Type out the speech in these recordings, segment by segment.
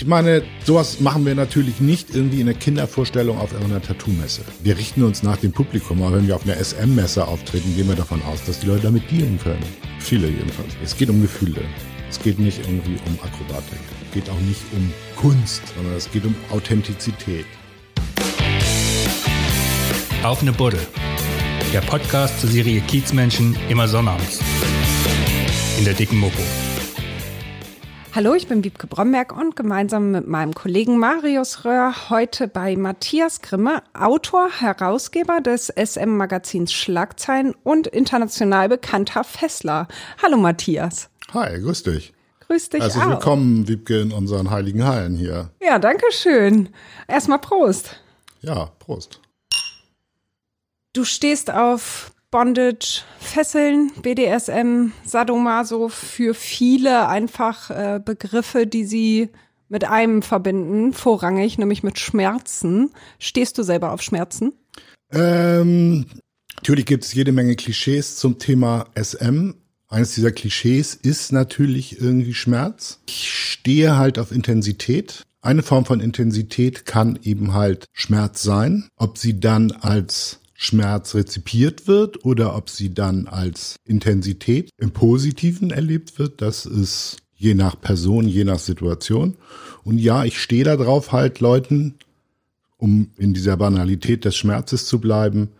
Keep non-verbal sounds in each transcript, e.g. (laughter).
Ich meine, sowas machen wir natürlich nicht irgendwie in der Kindervorstellung auf irgendeiner Tattoo-Messe. Wir richten uns nach dem Publikum, aber wenn wir auf einer SM-Messe auftreten, gehen wir davon aus, dass die Leute damit dealen können. Viele jedenfalls. Es geht um Gefühle. Es geht nicht irgendwie um Akrobatik. Es geht auch nicht um Kunst, sondern es geht um Authentizität. Auf eine Buddel. Der Podcast zur Serie Kiezmenschen immer sonnabends. In der dicken Mopo. Hallo, ich bin Wiebke Bromberg und gemeinsam mit meinem Kollegen Marius Röhr heute bei Matthias Grimme, Autor, Herausgeber des SM-Magazins Schlagzeilen und international bekannter Fessler. Hallo Matthias. Hi, grüß dich. Grüß dich Herzlich auch. willkommen, Wiebke, in unseren heiligen Hallen hier. Ja, danke schön. Erstmal Prost. Ja, Prost. Du stehst auf Bondage, Fesseln, BDSM, Sadomaso für viele einfach äh, Begriffe, die sie mit einem verbinden, vorrangig, nämlich mit Schmerzen. Stehst du selber auf Schmerzen? Ähm, natürlich gibt es jede Menge Klischees zum Thema SM. Eines dieser Klischees ist natürlich irgendwie Schmerz. Ich stehe halt auf Intensität. Eine Form von Intensität kann eben halt Schmerz sein. Ob sie dann als Schmerz rezipiert wird oder ob sie dann als Intensität im Positiven erlebt wird, das ist je nach Person, je nach Situation. Und ja, ich stehe da drauf, halt Leuten, um in dieser Banalität des Schmerzes zu bleiben,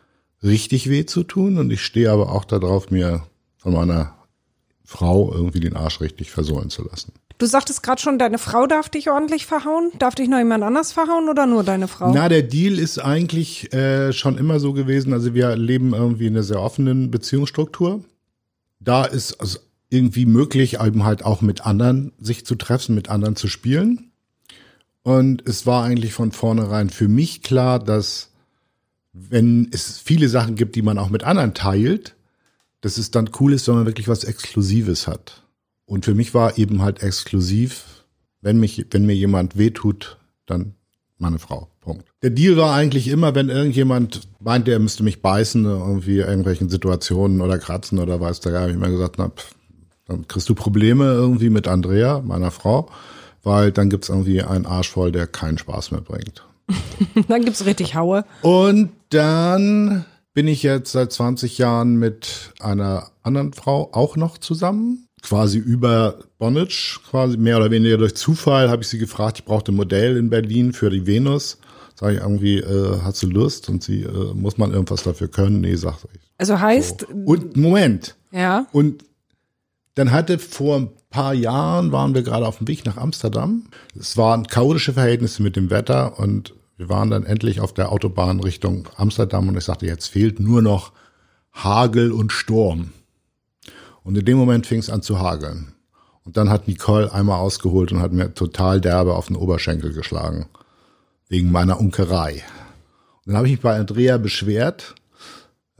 richtig weh zu tun. Und ich stehe aber auch darauf, mir von meiner Frau irgendwie den Arsch richtig versohlen zu lassen. Du sagtest gerade schon, deine Frau darf dich ordentlich verhauen. Darf dich noch jemand anders verhauen oder nur deine Frau? Na, der Deal ist eigentlich äh, schon immer so gewesen. Also wir leben irgendwie in einer sehr offenen Beziehungsstruktur. Da ist also irgendwie möglich, eben halt auch mit anderen sich zu treffen, mit anderen zu spielen. Und es war eigentlich von vornherein für mich klar, dass wenn es viele Sachen gibt, die man auch mit anderen teilt, dass es dann cool ist, wenn man wirklich was Exklusives hat. Und für mich war eben halt exklusiv, wenn mich, wenn mir jemand wehtut, dann meine Frau. Punkt. Der Deal war eigentlich immer, wenn irgendjemand meinte, er müsste mich beißen, irgendwie irgendwelchen Situationen oder kratzen oder weiß der, habe ich immer gesagt, na, pff, dann kriegst du Probleme irgendwie mit Andrea, meiner Frau, weil dann gibt's irgendwie einen Arsch voll, der keinen Spaß mehr bringt. (laughs) Dann gibt's richtig Haue. Und dann bin ich jetzt seit 20 Jahren mit einer anderen Frau auch noch zusammen. Quasi über Bonnage, quasi mehr oder weniger durch Zufall habe ich sie gefragt, ich brauchte ein Modell in Berlin für die Venus. Sag ich irgendwie, äh, hast du Lust? Und sie, äh, muss man irgendwas dafür können? Nee, sagte ich. Also heißt, So. Und Moment. ja, Und dann hatte vor ein paar Jahren waren wir gerade auf dem Weg nach Amsterdam. Es waren chaotische Verhältnisse mit dem Wetter und wir waren dann endlich auf der Autobahn Richtung Amsterdam und ich sagte, jetzt fehlt nur noch Hagel und Sturm. Und in dem Moment fing es an zu hageln. Und dann hat Nicole einmal ausgeholt und hat mir total derbe auf den Oberschenkel geschlagen. Wegen meiner Unkerei. Und dann habe ich mich bei Andrea beschwert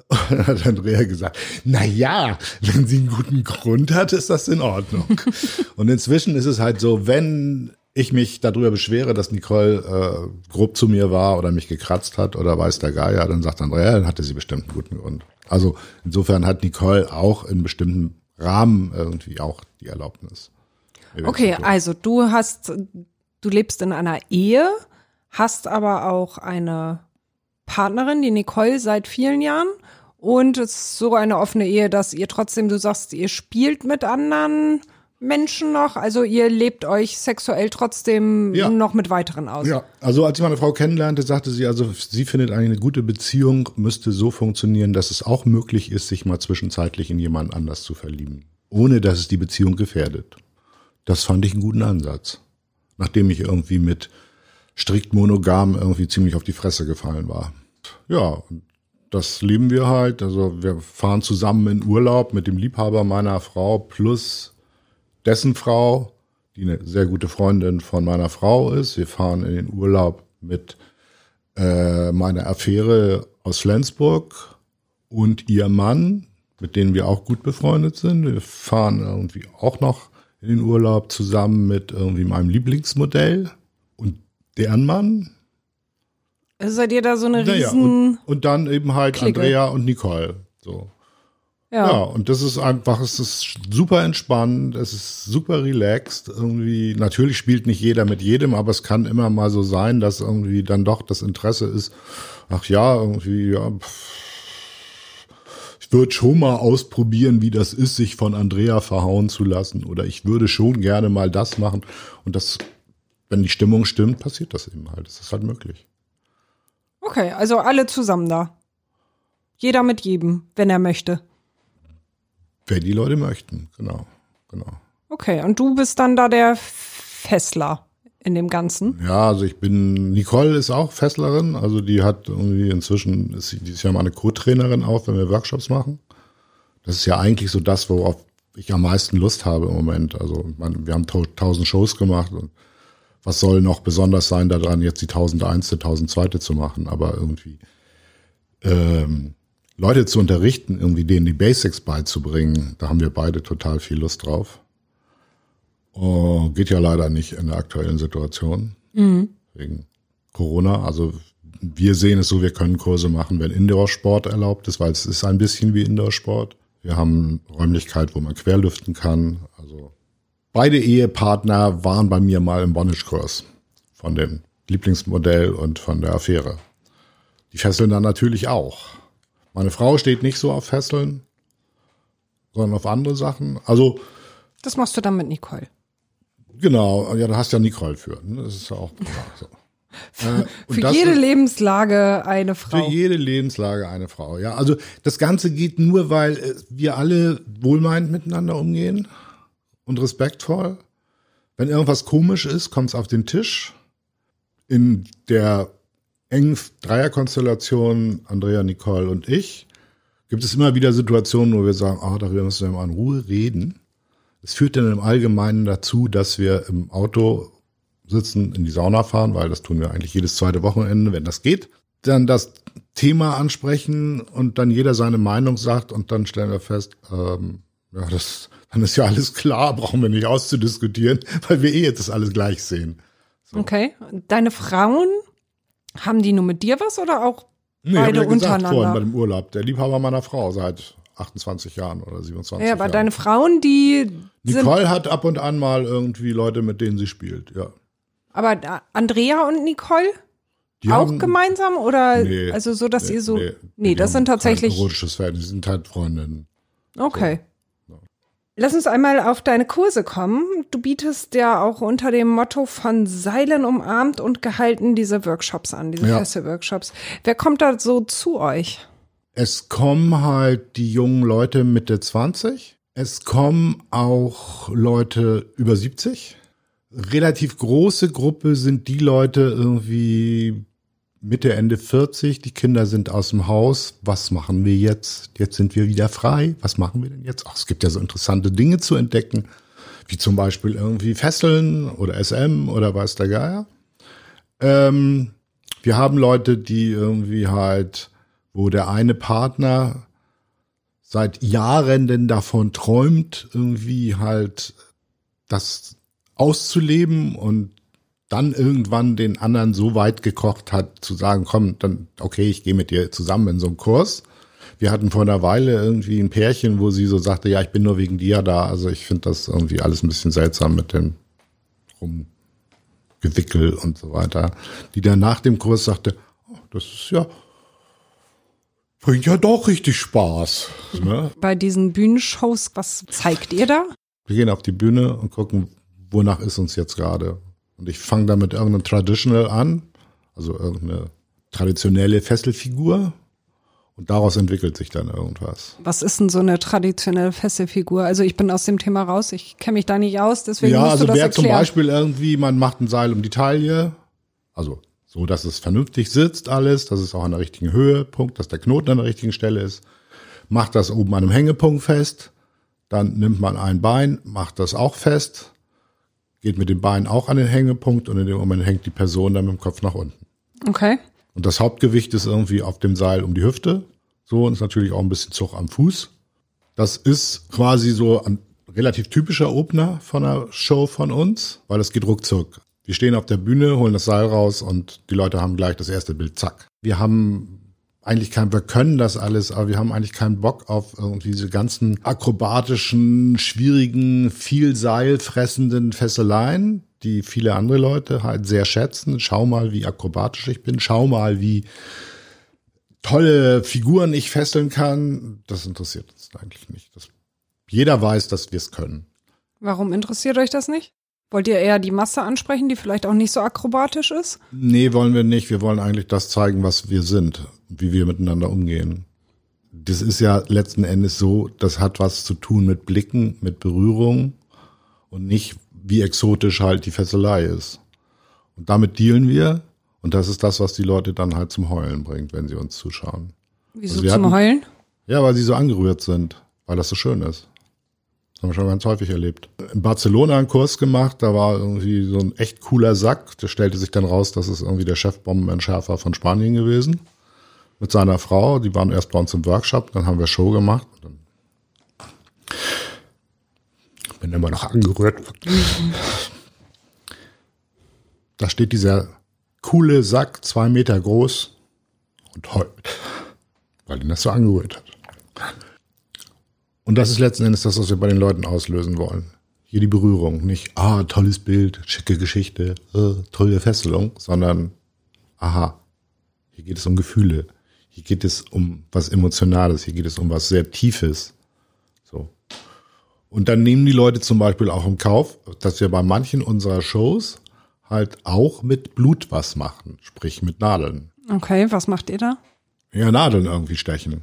und (laughs) dann hat Andrea gesagt, na ja, wenn sie einen guten Grund hat, ist das in Ordnung. (laughs) und inzwischen ist es halt so, wenn ich mich darüber beschwere, dass Nicole äh, grob zu mir war oder mich gekratzt hat oder weiß der Geier, dann sagt Andrea, dann hatte sie bestimmt einen guten Grund. Also insofern hat Nicole auch in bestimmten Rahmen irgendwie auch die Erlaubnis. okay, also du hast, du lebst in einer Ehe, hast aber auch eine Partnerin, die Nicole, seit vielen Jahren. Und es ist so eine offene Ehe, dass ihr trotzdem, du sagst, ihr spielt mit anderen Menschen noch. Also ihr lebt euch sexuell trotzdem Ja. noch mit weiteren aus. Ja, also als ich meine Frau kennenlernte, sagte sie, also sie findet eigentlich eine gute Beziehung müsste so funktionieren, dass es auch möglich ist, sich mal zwischenzeitlich in jemand anders zu verlieben, ohne dass es die Beziehung gefährdet. Das fand ich einen guten Ansatz, nachdem ich irgendwie mit strikt monogam irgendwie ziemlich auf die Fresse gefallen war. Ja, das leben wir halt. Also wir fahren zusammen in Urlaub mit dem Liebhaber meiner Frau plus dessen Frau, die eine sehr gute Freundin von meiner Frau ist. Wir fahren in den Urlaub mit äh, meiner Affäre aus Flensburg und ihr Mann, mit denen wir auch gut befreundet sind. Wir fahren irgendwie auch noch in den Urlaub zusammen mit irgendwie meinem Lieblingsmodell und deren Mann. Also seid ihr da so eine Naja, riesen... und, und dann eben halt Clique. Andrea und Nicole. So. Ja. Ja, und das ist einfach, es ist super entspannt, es ist super relaxed. Irgendwie, natürlich spielt nicht jeder mit jedem, aber es kann immer mal so sein, dass irgendwie dann doch das Interesse ist, ach ja, irgendwie, ja, ich würde schon mal ausprobieren, wie das ist, sich von Andrea verhauen zu lassen. Oder ich würde schon gerne mal das machen. Und das, wenn die Stimmung stimmt, passiert das eben halt. Das ist halt möglich. Okay, also alle zusammen da. Jeder mit jedem, wenn er möchte. Wenn die Leute möchten, genau, genau. Okay, und du bist dann da der Fessler in dem Ganzen. Ja, also ich bin, Nicole ist auch Fesslerin, also die hat irgendwie inzwischen, ist, sie- die ist ja meine Co-Trainerin auch, wenn wir Workshops machen. Das ist ja eigentlich so das, worauf ich am meisten Lust habe im Moment. Also meine, wir haben tau- tausend Shows gemacht und was soll noch besonders sein daran, jetzt die 1001., 1002. zu machen, aber irgendwie ähm, Leute zu unterrichten, irgendwie denen die Basics beizubringen, da haben wir beide total viel Lust drauf. Oh, geht ja leider nicht in der aktuellen Situation. Wegen Corona. Also wir sehen es so, wir können Kurse machen, wenn Indoor-Sport erlaubt ist, weil es ist ein bisschen wie Indoor-Sport. Wir haben Räumlichkeit, wo man querlüften kann. Also beide Ehepartner waren bei mir mal im Bondage-Kurs von dem Lieblingsmodell und von der Affäre. Die fesseln dann natürlich auch. Meine Frau steht nicht so auf Fesseln, sondern auf andere Sachen. Also Das machst du dann mit Nicole. Genau, ja, da hast ja Nicole für. Ne? Das ist ja auch klar. So. (laughs) Äh, Für jede ist Lebenslage eine für Frau. jede Lebenslage eine Frau. Ja, also das Ganze geht nur, weil äh, wir alle wohlmeinend miteinander umgehen und respektvoll. Wenn irgendwas komisch ist, kommt es auf den Tisch. In der engen Dreierkonstellation Andrea, Nicole und ich gibt es immer wieder Situationen, wo wir sagen, ah, darüber müssen wir mal in Ruhe reden. Es führt dann im Allgemeinen dazu, dass wir im Auto sitzen, in die Sauna fahren, weil das tun wir eigentlich jedes zweite Wochenende, wenn das geht. Dann das Thema ansprechen und dann jeder seine Meinung sagt und dann stellen wir fest, ähm, ja, das, dann ist ja alles klar, brauchen wir nicht auszudiskutieren, (laughs) weil wir eh jetzt das alles gleich sehen. Okay. Deine Frauen, haben die nur mit dir was oder auch Nee, beide ja gesagt vorhin bei untereinander? dem Urlaub, der Liebhaber meiner Frau seit 28 Jahren oder 27 Ja, aber Jahren. deine Frauen, die. Nicole hat ab und an mal irgendwie Leute, mit denen sie spielt, ja. Aber Andrea und Nicole Die auch haben- gemeinsam oder Nee, also so, dass nee, ihr so. nee, Nee, das sind tatsächlich. Kein erotisches Verhältnis, die sind halt Freundinnen. Okay. Lass uns einmal auf deine Kurse kommen. Du bietest ja auch unter dem Motto von Seilen umarmt und gehalten diese Workshops an, diese Ja. feste Workshops. Wer kommt da so zu euch? Es kommen halt die jungen Leute Mitte 20. Es kommen auch Leute über 70. Relativ große Gruppe sind die Leute irgendwie Mitte, Ende 40. Die Kinder sind aus dem Haus. Was machen wir jetzt? Jetzt sind wir wieder frei. Was machen wir denn jetzt? Ach, es gibt ja so interessante Dinge zu entdecken, wie zum Beispiel irgendwie Fesseln oder SM oder weiß der Geier. Ähm, wir haben Leute, die irgendwie halt, wo der eine Partner seit Jahren denn davon träumt, irgendwie halt das auszuleben und dann irgendwann den anderen so weit gekocht hat, zu sagen, komm, dann, okay, ich gehe mit dir zusammen in so einen Kurs. Wir hatten vor einer Weile irgendwie ein Pärchen, wo sie so sagte, ja, ich bin nur wegen dir da. Also ich finde das irgendwie alles ein bisschen seltsam mit dem Rumgewickel und so weiter. Die dann nach dem Kurs sagte, oh, das ist ja, bringt ja doch richtig Spaß. Ne? Bei diesen Bühnenshows, was zeigt ihr da? Wir gehen auf die Bühne und gucken, wonach ist uns jetzt gerade. Und ich fange da mit irgendeinem Traditional an, also irgendeine traditionelle Fesselfigur. Und daraus entwickelt sich dann irgendwas. Was ist denn so eine traditionelle Fesselfigur? Also ich bin aus dem Thema raus, ich kenne mich da nicht aus, deswegen ja, musst also du das wäre zum. Beispiel irgendwie, man macht ein Seil um die Taille, also so, dass es vernünftig sitzt alles, dass es auch an der richtigen Höhe, Punkt, dass der Knoten an der richtigen Stelle ist. Macht das oben an einem Hängepunkt fest, dann nimmt man ein Bein, macht das auch fest, geht mit dem Bein auch an den Hängepunkt und in dem Moment hängt die Person dann mit dem Kopf nach unten. Okay. Und das Hauptgewicht ist irgendwie auf dem Seil um die Hüfte. So, und ist natürlich auch ein bisschen Zug am Fuß. Das ist quasi so ein relativ typischer Opener von einer Show von uns, weil es geht ruckzuck. Wir stehen auf der Bühne, holen das Seil raus und die Leute haben gleich das erste Bild, zack. Wir haben eigentlich kein, wir können das alles, aber wir haben eigentlich keinen Bock auf irgendwie diese ganzen akrobatischen, schwierigen, viel Seil fressenden Fesseleien, die viele andere Leute halt sehr schätzen. Schau mal, wie akrobatisch ich bin. Schau mal, wie tolle Figuren ich fesseln kann. Das interessiert uns eigentlich nicht. Das, jeder weiß, dass wir es können. Warum interessiert euch das nicht? Wollt ihr eher die Masse ansprechen, die vielleicht auch nicht so akrobatisch ist? Nee, wollen wir nicht. Wir wollen eigentlich das zeigen, was wir sind, wie wir miteinander umgehen. Das ist ja letzten Endes so, das hat was zu tun mit Blicken, mit Berührung und nicht, wie exotisch halt die Fesselei ist. Und damit dealen wir. Und das ist das, was die Leute dann halt zum Heulen bringt, wenn sie uns zuschauen. Wieso also zum hatten, Heulen? Ja, weil sie so angerührt sind, weil das so schön ist. Das haben wir schon ganz häufig erlebt. In Barcelona einen Kurs gemacht, da war irgendwie so ein echt cooler Sack. Der stellte sich dann raus, das ist irgendwie der Chefbombenentschärfer von Spanien gewesen. Mit seiner Frau, die waren erst bei uns im Workshop, dann haben wir Show gemacht. bin immer noch angerührt. Da steht dieser coole Sack, zwei Meter groß und heult, weil ihn das so angerührt hat. Und das ist letzten Endes das, was wir bei den Leuten auslösen wollen. Hier die Berührung, nicht, ah, tolles Bild, schicke Geschichte, äh, tolle Fesselung, sondern, aha, hier geht es um Gefühle, hier geht es um was Emotionales, hier geht es um was sehr Tiefes. So. Und dann nehmen die Leute zum Beispiel auch im Kauf, dass wir bei manchen unserer Shows halt auch mit Blut was machen, sprich mit Nadeln. Okay, was macht ihr da? Ja, Nadeln irgendwie stechen.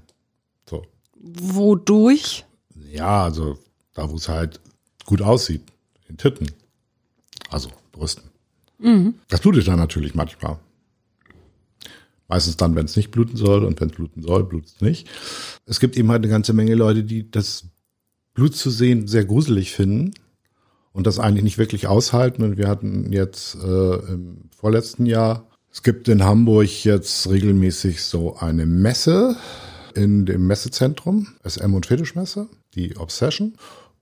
So. Wodurch? Ja, also da, wo es halt gut aussieht, in Titten. Also Brüsten. Mhm. Das blutet dann natürlich manchmal. Meistens dann, wenn es nicht bluten soll und wenn es bluten soll, blutet es nicht. Es gibt eben halt eine ganze Menge Leute, die das Blut zu sehen sehr gruselig finden und das eigentlich nicht wirklich aushalten. Und wir hatten jetzt äh, im vorletzten Jahr, es gibt in Hamburg jetzt regelmäßig so eine Messe in dem Messezentrum, SM und Fetischmesse die Obsession.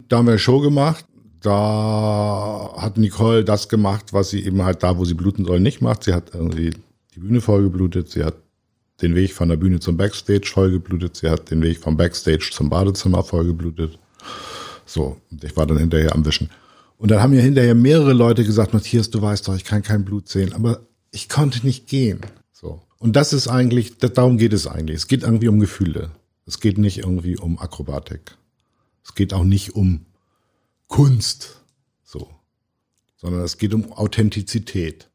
Da haben wir eine Show gemacht. Da hat Nicole das gemacht, was sie eben halt da, wo sie bluten soll, nicht macht. Sie hat irgendwie die Bühne vollgeblutet. Sie hat den Weg von der Bühne zum Backstage vollgeblutet. Sie hat den Weg vom Backstage zum Badezimmer vollgeblutet. So, und ich war dann hinterher am Wischen. Und dann haben mir hinterher mehrere Leute gesagt, Matthias, du weißt doch, ich kann kein Blut sehen, aber ich konnte nicht gehen. So. Und das ist eigentlich, darum geht es eigentlich. Es geht irgendwie um Gefühle. Es geht nicht irgendwie um Akrobatik. Es geht auch nicht um Kunst, so, sondern es geht um Authentizität.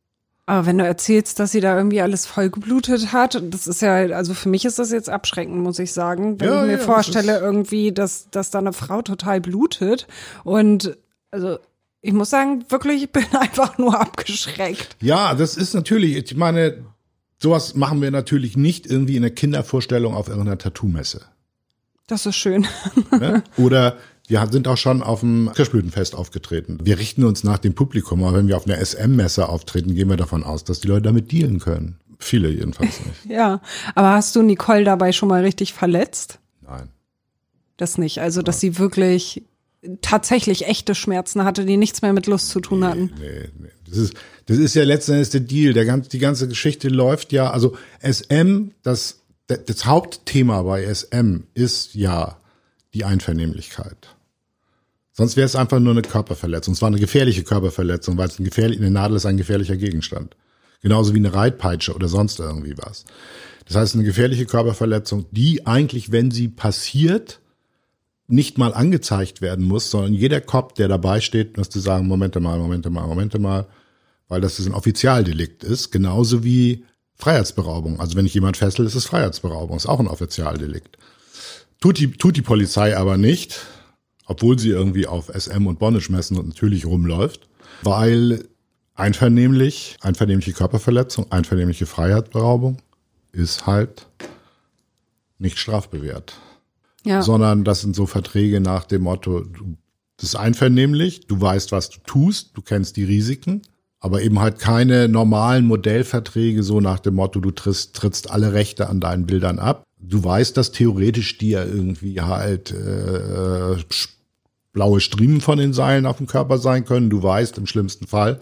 Aber wenn du erzählst, dass sie da irgendwie alles vollgeblutet hat, das ist ja, also für mich ist das jetzt abschreckend, muss ich sagen. Wenn ja, ich mir ja, vorstelle, das irgendwie, dass, dass da eine Frau total blutet. Und also ich muss sagen, wirklich, (laughs) ich bin einfach nur abgeschreckt. Ja, das ist natürlich, ich meine, sowas machen wir natürlich nicht irgendwie in der Kindervorstellung auf irgendeiner Tattoo-Messe. Das ist schön. Ne? Oder wir sind auch schon auf dem Kirschblütenfest aufgetreten. Wir richten uns nach dem Publikum, aber wenn wir auf einer SM-Messe auftreten, gehen wir davon aus, dass die Leute damit dealen können. Viele jedenfalls nicht. (laughs) ja, aber hast du Nicole dabei schon mal richtig verletzt? Nein. Das nicht. Also, dass sie wirklich tatsächlich echte Schmerzen hatte, die nichts mehr mit Lust zu tun hatten. Nee, nee. Das ist, das ist ja letzten Endes der Deal. Der ganz, die ganze Geschichte läuft ja, also SM, das das Hauptthema bei SM ist ja die Einvernehmlichkeit. Sonst wäre es einfach nur eine Körperverletzung. Es war eine gefährliche Körperverletzung, weil es ein gefährlich, eine Nadel ist ein gefährlicher Gegenstand. Genauso wie eine Reitpeitsche oder sonst irgendwie was. Das heißt, eine gefährliche Körperverletzung, die eigentlich, wenn sie passiert, nicht mal angezeigt werden muss, sondern jeder Kopf, der dabei steht, müsste sagen, Momente mal, Momente mal, Momente mal, weil das ein Offizialdelikt ist, genauso wie Freiheitsberaubung. Also wenn ich jemand fessel, ist es Freiheitsberaubung, ist auch ein Offizialdelikt. Tut die, tut die Polizei aber nicht, obwohl sie irgendwie auf SM und Bondage messen und natürlich rumläuft, weil einvernehmlich, einvernehmliche Körperverletzung, einvernehmliche Freiheitsberaubung ist halt nicht strafbewehrt. Ja. Sondern das sind so Verträge nach dem Motto, du, das ist einvernehmlich, du weißt, was du tust, du kennst die Risiken, aber eben halt keine normalen Modellverträge so nach dem Motto, du trittst, trittst alle Rechte an deinen Bildern ab. Du weißt, dass theoretisch dir irgendwie halt äh, blaue Striemen von den Seilen auf dem Körper sein können. Du weißt im schlimmsten Fall,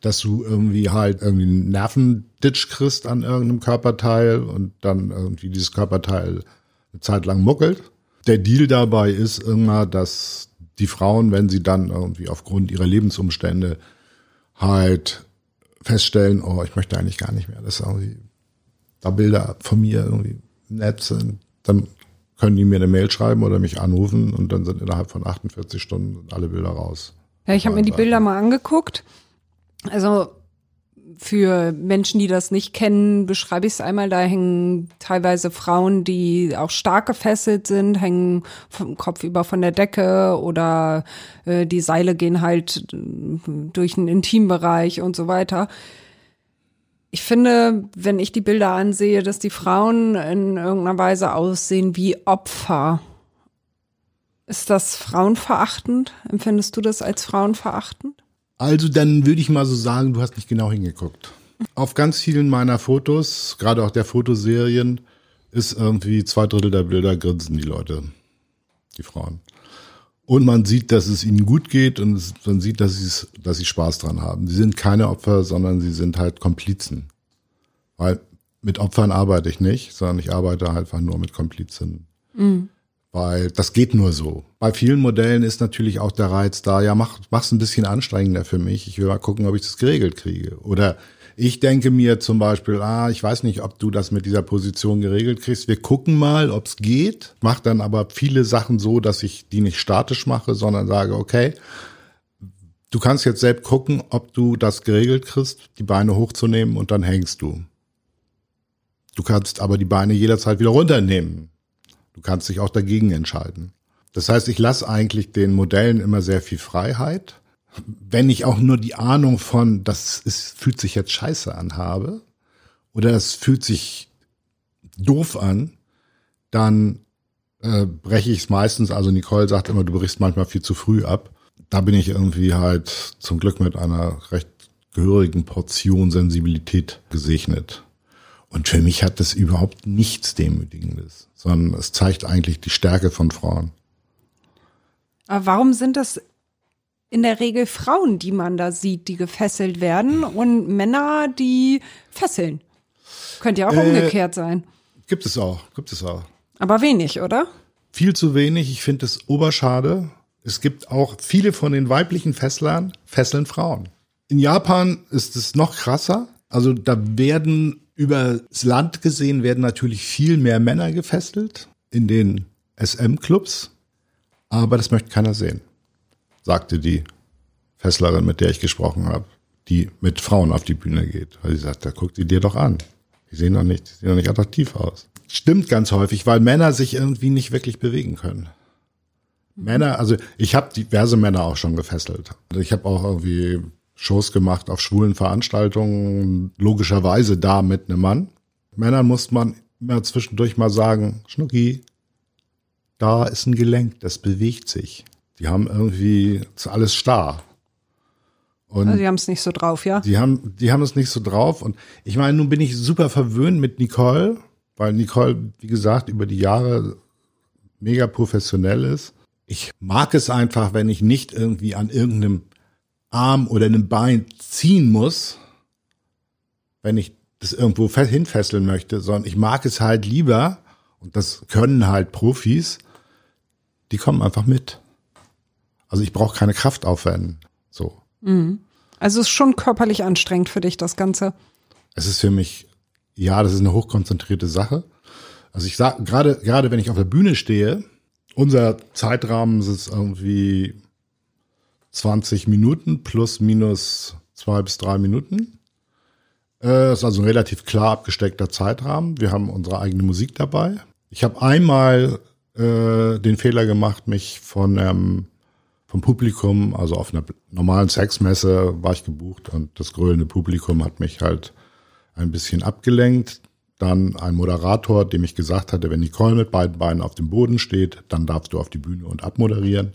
dass du irgendwie halt irgendwie einen Nervenditch kriegst an irgendeinem Körperteil und dann irgendwie dieses Körperteil eine Zeit lang muckelt. Der Deal dabei ist immer, dass die Frauen, wenn sie dann irgendwie aufgrund ihrer Lebensumstände halt feststellen, oh, ich möchte eigentlich gar nicht mehr, dass irgendwie da Bilder von mir irgendwie nett sind, dann können die mir eine Mail schreiben oder mich anrufen und dann sind innerhalb von 48 Stunden alle Bilder raus. Ja, ich habe mir die Bilder mal angeguckt. Also für Menschen, die das nicht kennen, beschreibe ich es einmal. Da hängen teilweise Frauen, die auch stark gefesselt sind, hängen vom Kopf über von der Decke oder äh, die Seile gehen halt äh, durch den Intimbereich und so weiter. Ich finde, wenn ich die Bilder ansehe, dass die Frauen in irgendeiner Weise aussehen wie Opfer. Ist das frauenverachtend? Empfindest du das als frauenverachtend? Also dann würde ich mal so sagen, du hast nicht genau hingeguckt. Auf ganz vielen meiner Fotos, gerade auch der Fotoserien, ist irgendwie zwei Drittel der Bilder grinsen die Leute, die Frauen. Und man sieht, dass es ihnen gut geht und man sieht, dass sie, dass sie Spaß dran haben. Sie sind keine Opfer, sondern sie sind halt Komplizen. Weil mit Opfern arbeite ich nicht, sondern ich arbeite einfach nur mit Komplizen. Mhm weil das geht nur so. Bei vielen Modellen ist natürlich auch der Reiz da, ja, mach, mach's ein bisschen anstrengender für mich. Ich will mal gucken, ob ich das geregelt kriege. Oder ich denke mir zum Beispiel, ah, ich weiß nicht, ob du das mit dieser Position geregelt kriegst. Wir gucken mal, ob's geht. Mach dann aber viele Sachen so, dass ich die nicht statisch mache, sondern sage, okay, du kannst jetzt selbst gucken, ob du das geregelt kriegst, die Beine hochzunehmen und dann hängst du. Du kannst aber die Beine jederzeit wieder runternehmen. Du kannst dich auch dagegen entscheiden. Das heißt, ich lasse eigentlich den Modellen immer sehr viel Freiheit. Wenn ich auch nur die Ahnung von, das ist, fühlt sich jetzt scheiße an habe oder es fühlt sich doof an, dann äh, breche ich es meistens. Also Nicole sagt immer, du brichst manchmal viel zu früh ab. Da bin ich irgendwie halt zum Glück mit einer recht gehörigen Portion Sensibilität gesegnet. Und für mich hat das überhaupt nichts Demütigendes, sondern es zeigt eigentlich die Stärke von Frauen. Aber warum sind das in der Regel Frauen, die man da sieht, die gefesselt werden und Männer, die fesseln? Könnte ja auch äh, umgekehrt sein. Gibt es auch, gibt es auch. Aber wenig, oder? Viel zu wenig. Ich finde es oberschade. Es gibt auch viele von den weiblichen Fesslern fesseln Frauen. In Japan ist es noch krasser. Also da werden Übers Land gesehen werden natürlich viel mehr Männer gefesselt in den SM-Clubs, aber das möchte keiner sehen, sagte die Fesslerin, mit der ich gesprochen habe, die mit Frauen auf die Bühne geht. Weil sie sagt, da guck die dir doch an. Die sehen doch nicht, die sehen doch nicht attraktiv aus. Stimmt ganz häufig, weil Männer sich irgendwie nicht wirklich bewegen können. Männer, also ich habe diverse Männer auch schon gefesselt. Also ich habe auch irgendwie Shows gemacht auf schwulen Veranstaltungen, logischerweise da mit einem Mann. Männern muss man immer zwischendurch mal sagen, Schnucki, da ist ein Gelenk, das bewegt sich. Die haben irgendwie, alles starr. Und also die haben es nicht so drauf, ja? Die haben, die haben es nicht so drauf. Und ich meine, nun bin ich super verwöhnt mit Nicole, weil Nicole, wie gesagt, über die Jahre mega professionell ist. Ich mag es einfach, wenn ich nicht irgendwie an irgendeinem Arm oder einem Bein ziehen muss, wenn ich das irgendwo hinfesseln möchte, sondern ich mag es halt lieber, und das können halt Profis, die kommen einfach mit. Also ich brauche keine Kraft aufwenden. So. Mhm. Also es ist schon körperlich anstrengend für dich, das Ganze. Es ist für mich, ja, das ist eine hochkonzentrierte Sache. Also ich sag, gerade, gerade wenn ich auf der Bühne stehe, unser Zeitrahmen ist irgendwie 20 Minuten plus minus zwei bis drei Minuten. Äh, ist also ein relativ klar abgesteckter Zeitrahmen. Wir haben unsere eigene Musik dabei. Ich habe einmal äh, den Fehler gemacht, mich von ähm, vom Publikum, also auf einer normalen Sexmesse war ich gebucht und das grölende Publikum hat mich halt ein bisschen abgelenkt. Dann ein Moderator, dem ich gesagt hatte, wenn Nicole mit beiden Beinen auf dem Boden steht, dann darfst du auf die Bühne und abmoderieren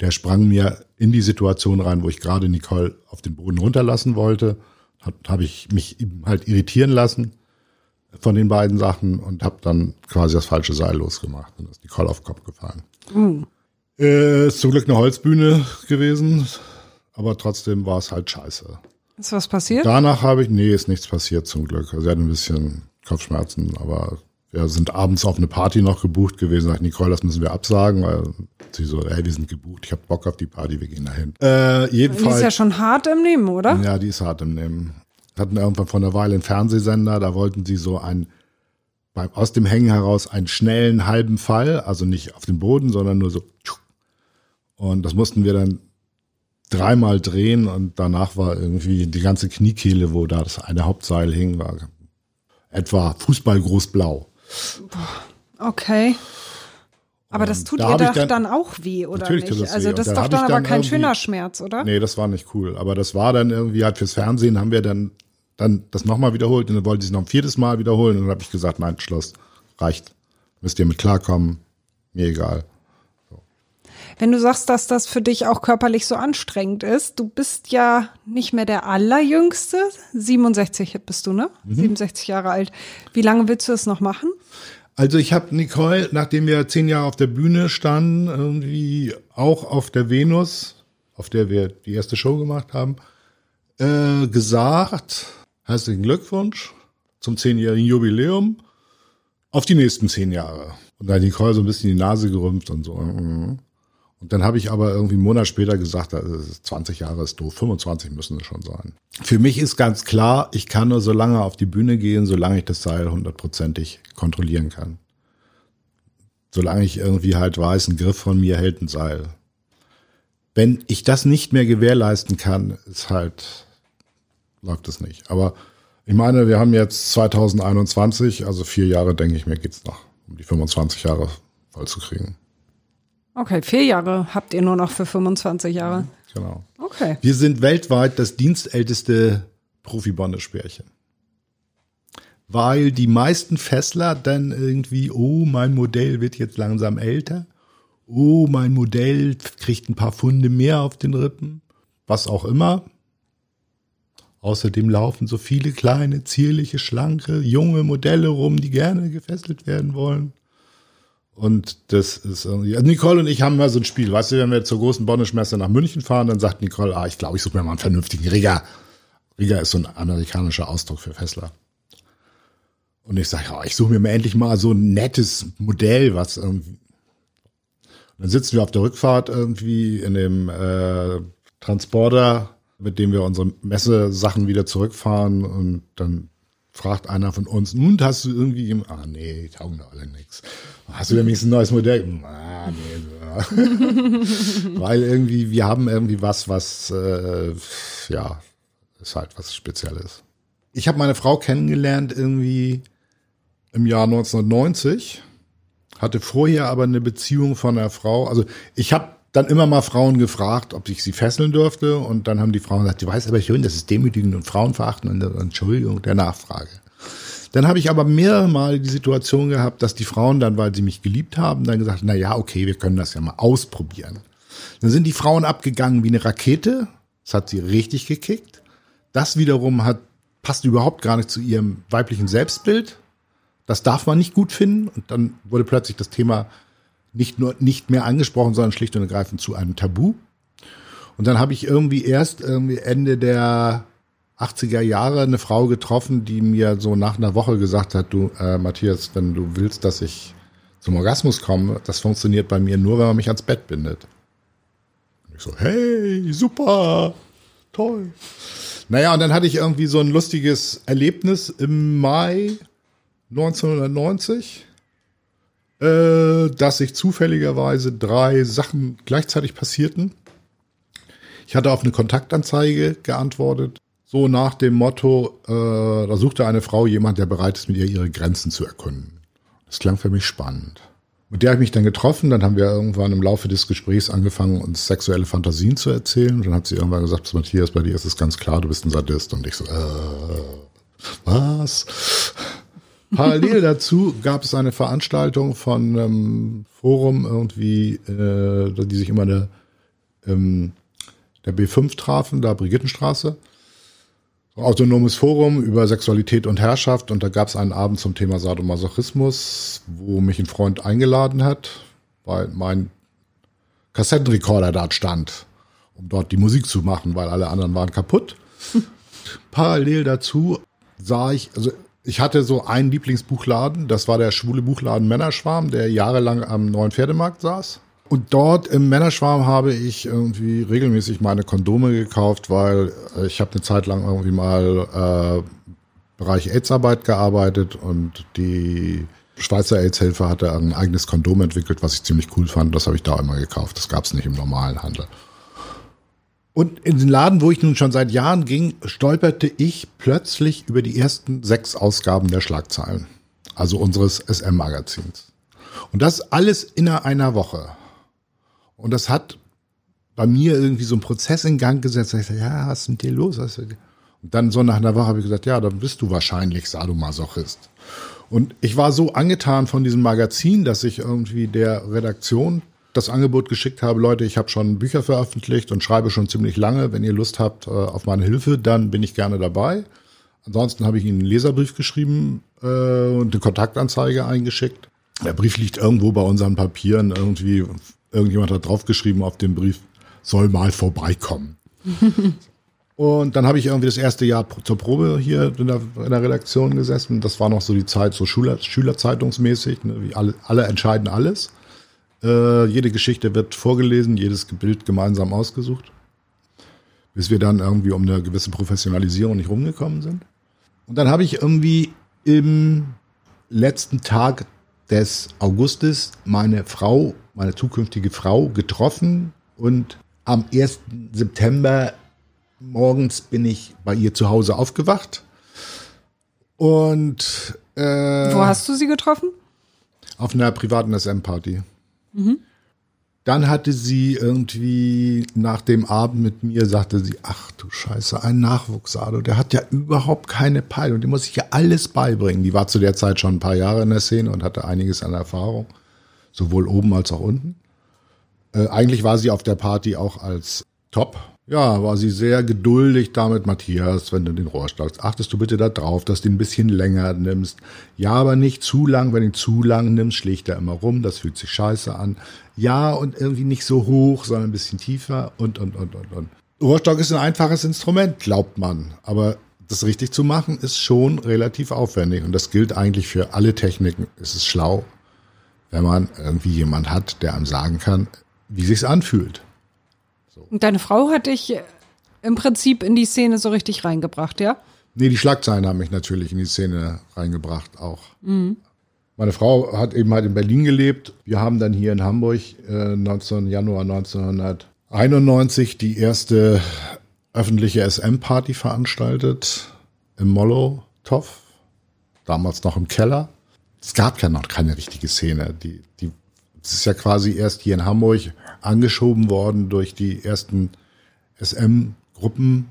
der sprang mir in die Situation rein, wo ich gerade Nicole auf den Boden runterlassen wollte. Habe ich mich halt irritieren lassen von den beiden Sachen und habe dann quasi das falsche Seil losgemacht und ist Nicole auf den Kopf gefallen. Mhm. Äh, ist zum Glück eine Holzbühne gewesen, aber trotzdem war es halt scheiße. Ist was passiert? Danach habe ich, nee, ist nichts passiert zum Glück. Also sie hat ein bisschen Kopfschmerzen, aber wir sind abends auf eine Party noch gebucht gewesen. Sagt Nicole, das müssen wir absagen, weil sie so, ey, wir sind gebucht, ich habe Bock auf die Party, wir gehen dahin. Äh, jedenfalls. Die ist ja schon hart im Nehmen, oder? Ja, die ist hart im Nehmen. Hatten irgendwann vor einer Weile einen Fernsehsender, da wollten sie so ein beim, aus dem Hängen heraus einen schnellen halben Fall, also nicht auf dem Boden, sondern nur so. Und das mussten wir dann dreimal drehen und danach war irgendwie die ganze Kniekehle, wo da das eine Hauptseil hing, war etwa Fußballgroß blau. Okay. Aber das Und tut da ihr doch dann- dann, auch weh, oder Natürlich nicht? das Also das ist doch dann ich aber dann kein schöner Schmerz, oder? Nee, das war nicht cool. Aber das war dann irgendwie halt fürs Fernsehen, haben wir dann, dann das nochmal wiederholt und dann wollten sie es noch ein viertes Mal wiederholen und dann habe ich gesagt, nein, Schluss, reicht. Müsst ihr mit klarkommen, mir egal. Wenn du sagst, dass das für dich auch körperlich so anstrengend ist, du bist ja nicht mehr der Allerjüngste. 67 bist du, ne? Mhm. 67 Jahre alt. Wie lange willst du das noch machen? Also ich habe Nicole, nachdem wir zehn Jahre auf der Bühne standen, irgendwie auch auf der Venus, auf der wir die erste Show gemacht haben, äh, gesagt, herzlichen Glückwunsch zum zehnjährigen Jubiläum auf die nächsten zehn Jahre. Und da hat Nicole so ein bisschen die Nase gerümpft und so. Und dann habe ich aber irgendwie einen Monat später gesagt, das ist 20 Jahre ist doof, 25 müssen es schon sein. Für mich ist ganz klar, ich kann nur so lange auf die Bühne gehen, solange ich das Seil hundertprozentig kontrollieren kann. Solange ich irgendwie halt weiß, ein Griff von mir hält ein Seil. Wenn ich das nicht mehr gewährleisten kann, ist halt, läuft es nicht. Aber ich meine, wir haben jetzt 2021, also vier Jahre, denke ich mir, geht's noch, um die 25 Jahre voll zu kriegen. Okay, vier Jahre habt ihr nur noch für 25 Jahre. Genau. Okay. Wir sind weltweit das dienstälteste Profi-Bondage-Pärchen. Weil die meisten Fessler dann irgendwie, oh, mein Modell wird jetzt langsam älter. Oh, mein Modell kriegt ein paar Funde mehr auf den Rippen. Was auch immer. Außerdem laufen so viele kleine, zierliche, schlanke, junge Modelle rum, die gerne gefesselt werden wollen. Und das ist irgendwie. Also Nicole und ich haben mal so ein Spiel, weißt du, wenn wir zur großen Bondage-Messe nach München fahren, dann sagt Nicole, ah, ich glaube, ich suche mir mal einen vernünftigen Rigger. Rigger ist so ein amerikanischer Ausdruck für Fessler. Und ich sage, ja, ich suche mir mal endlich mal so ein nettes Modell, was irgendwie. Und dann sitzen wir auf der Rückfahrt irgendwie in dem äh, Transporter, mit dem wir unsere Messesachen wieder zurückfahren und dann fragt einer von uns, nun hast du irgendwie, ah nee, taugen doch alle nix. Hast du denn wenigstens ein neues Modell? Ah, nee. (laughs) Weil irgendwie, wir haben irgendwie was, was, äh, ja, ist halt was Spezielles. Ich habe meine Frau kennengelernt irgendwie im Jahr 1990, hatte vorher aber eine Beziehung von einer Frau. Also ich habe dann immer mal Frauen gefragt, ob ich sie fesseln dürfte. Und dann haben die Frauen gesagt, du weißt aber schön, das ist demütigend und frauenverachtend und Entschuldigung der Nachfrage. Dann habe ich aber mehrmal die Situation gehabt, dass die Frauen dann, weil sie mich geliebt haben, dann gesagt, na ja, okay, wir können das ja mal ausprobieren. Dann sind die Frauen abgegangen wie eine Rakete. Das hat sie richtig gekickt. Das wiederum hat, passt überhaupt gar nicht zu ihrem weiblichen Selbstbild. Das darf man nicht gut finden. Und dann wurde plötzlich das Thema nicht nur nicht mehr angesprochen, sondern schlicht und ergreifend zu einem Tabu. Und dann habe ich irgendwie erst irgendwie Ende der 80er Jahre eine Frau getroffen, die mir so nach einer Woche gesagt hat, du äh, Matthias, wenn du willst, dass ich zum Orgasmus komme, das funktioniert bei mir nur, wenn man mich ans Bett bindet. Und ich so, hey, super, toll. Naja, und dann hatte ich irgendwie so ein lustiges Erlebnis im Mai 1990, äh, dass sich zufälligerweise drei Sachen gleichzeitig passierten. Ich hatte auf eine Kontaktanzeige geantwortet, so nach dem Motto, äh, da suchte eine Frau jemand, der bereit ist, mit ihr ihre Grenzen zu erkunden. Das klang für mich spannend. Mit der habe ich mich dann getroffen, dann haben wir irgendwann im Laufe des Gesprächs angefangen, uns sexuelle Fantasien zu erzählen. Und dann hat sie irgendwann gesagt, Matthias, bei dir ist es ganz klar, du bist ein Sadist. Und ich so, äh, was? Parallel dazu gab es eine Veranstaltung von einem Forum irgendwie, äh, die sich immer der, ähm, der B5 trafen, da Brigittenstraße. Autonomes Forum über Sexualität und Herrschaft und da gab es einen Abend zum Thema Sadomasochismus, wo mich ein Freund eingeladen hat, weil mein Kassettenrekorder dort stand, um dort die Musik zu machen, weil alle anderen waren kaputt. (laughs) Parallel dazu sah ich, also ich hatte so einen Lieblingsbuchladen, das war der schwule Buchladen Männerschwarm, der jahrelang am neuen Pferdemarkt saß. Und dort im Männerschwarm habe ich irgendwie regelmäßig meine Kondome gekauft, weil ich habe eine Zeit lang irgendwie mal äh, Bereich AIDS-Arbeit gearbeitet und die Schweizer AIDS-Hilfe hatte ein eigenes Kondom entwickelt, was ich ziemlich cool fand. Das habe ich da immer gekauft. Das gab es nicht im normalen Handel. Und in den Laden, wo ich nun schon seit Jahren ging, stolperte ich plötzlich über die ersten sechs Ausgaben der Schlagzeilen. Also unseres SM-Magazins. Und das alles innerhalb einer Woche. Und das hat bei mir irgendwie so einen Prozess in Gang gesetzt. Ich sage, ja, was ist mit dir los? Und dann so nach einer Woche habe ich gesagt, ja, dann bist du wahrscheinlich Sadomasochist. Und ich war so angetan von diesem Magazin, dass ich irgendwie der Redaktion das Angebot geschickt habe, Leute, ich habe schon Bücher veröffentlicht und schreibe schon ziemlich lange. Wenn ihr Lust habt äh, auf meine Hilfe, dann bin ich gerne dabei. Ansonsten habe ich Ihnen einen Leserbrief geschrieben äh, und eine Kontaktanzeige eingeschickt. Der Brief liegt irgendwo bei unseren Papieren. Irgendwie, irgendjemand hat draufgeschrieben auf dem Brief, soll mal vorbeikommen. (laughs) Und dann habe ich irgendwie das erste Jahr zur Probe hier in der, in der Redaktion gesessen. Das war noch so die Zeit, so Schüler, Schülerzeitungsmäßig, ne, wie alle, alle entscheiden alles. Äh, jede Geschichte wird vorgelesen, jedes Bild gemeinsam ausgesucht. Bis wir dann irgendwie um eine gewisse Professionalisierung nicht rumgekommen sind. Und dann habe ich irgendwie im letzten Tag des Augustes meine Frau, meine zukünftige Frau getroffen und am 1. September morgens bin ich bei ihr zu Hause aufgewacht. Und äh, wo hast du sie getroffen? Auf einer privaten SM-Party. Mhm. Dann hatte sie irgendwie nach dem Abend mit mir, sagte sie, ach du Scheiße, ein Nachwuchsado, der hat ja überhaupt keine Peilung, dem muss ich ja alles beibringen. Die war zu der Zeit schon ein paar Jahre in der Szene und hatte einiges an Erfahrung, sowohl oben als auch unten. Äh, eigentlich war sie auf der Party auch als Top ja, war sie sehr geduldig damit, Matthias, wenn du den Rohrstock, achtest du bitte da drauf, dass du ihn ein bisschen länger nimmst. Ja, aber nicht zu lang, wenn du ihn zu lang nimmst, schlägt er immer rum, das fühlt sich scheiße an. Ja, und irgendwie nicht so hoch, sondern ein bisschen tiefer und, und, und, und, und. Rohrstock ist ein einfaches Instrument, glaubt man, aber das richtig zu machen ist schon relativ aufwendig und das gilt eigentlich für alle Techniken. Es ist schlau, wenn man irgendwie jemand hat, der einem sagen kann, wie sich's anfühlt. Und deine Frau hat dich im Prinzip in die Szene so richtig reingebracht, ja? Nee, die Schlagzeilen haben mich natürlich in die Szene reingebracht auch. Mhm. Meine Frau hat eben halt in Berlin gelebt. Wir haben dann hier in Hamburg äh, 19, Januar 1991 die erste öffentliche SM-Party veranstaltet im Molotow, damals noch im Keller. Es gab ja noch keine richtige Szene. Die, die, es ist ja quasi erst hier in Hamburg angeschoben worden durch die ersten SM-Gruppen,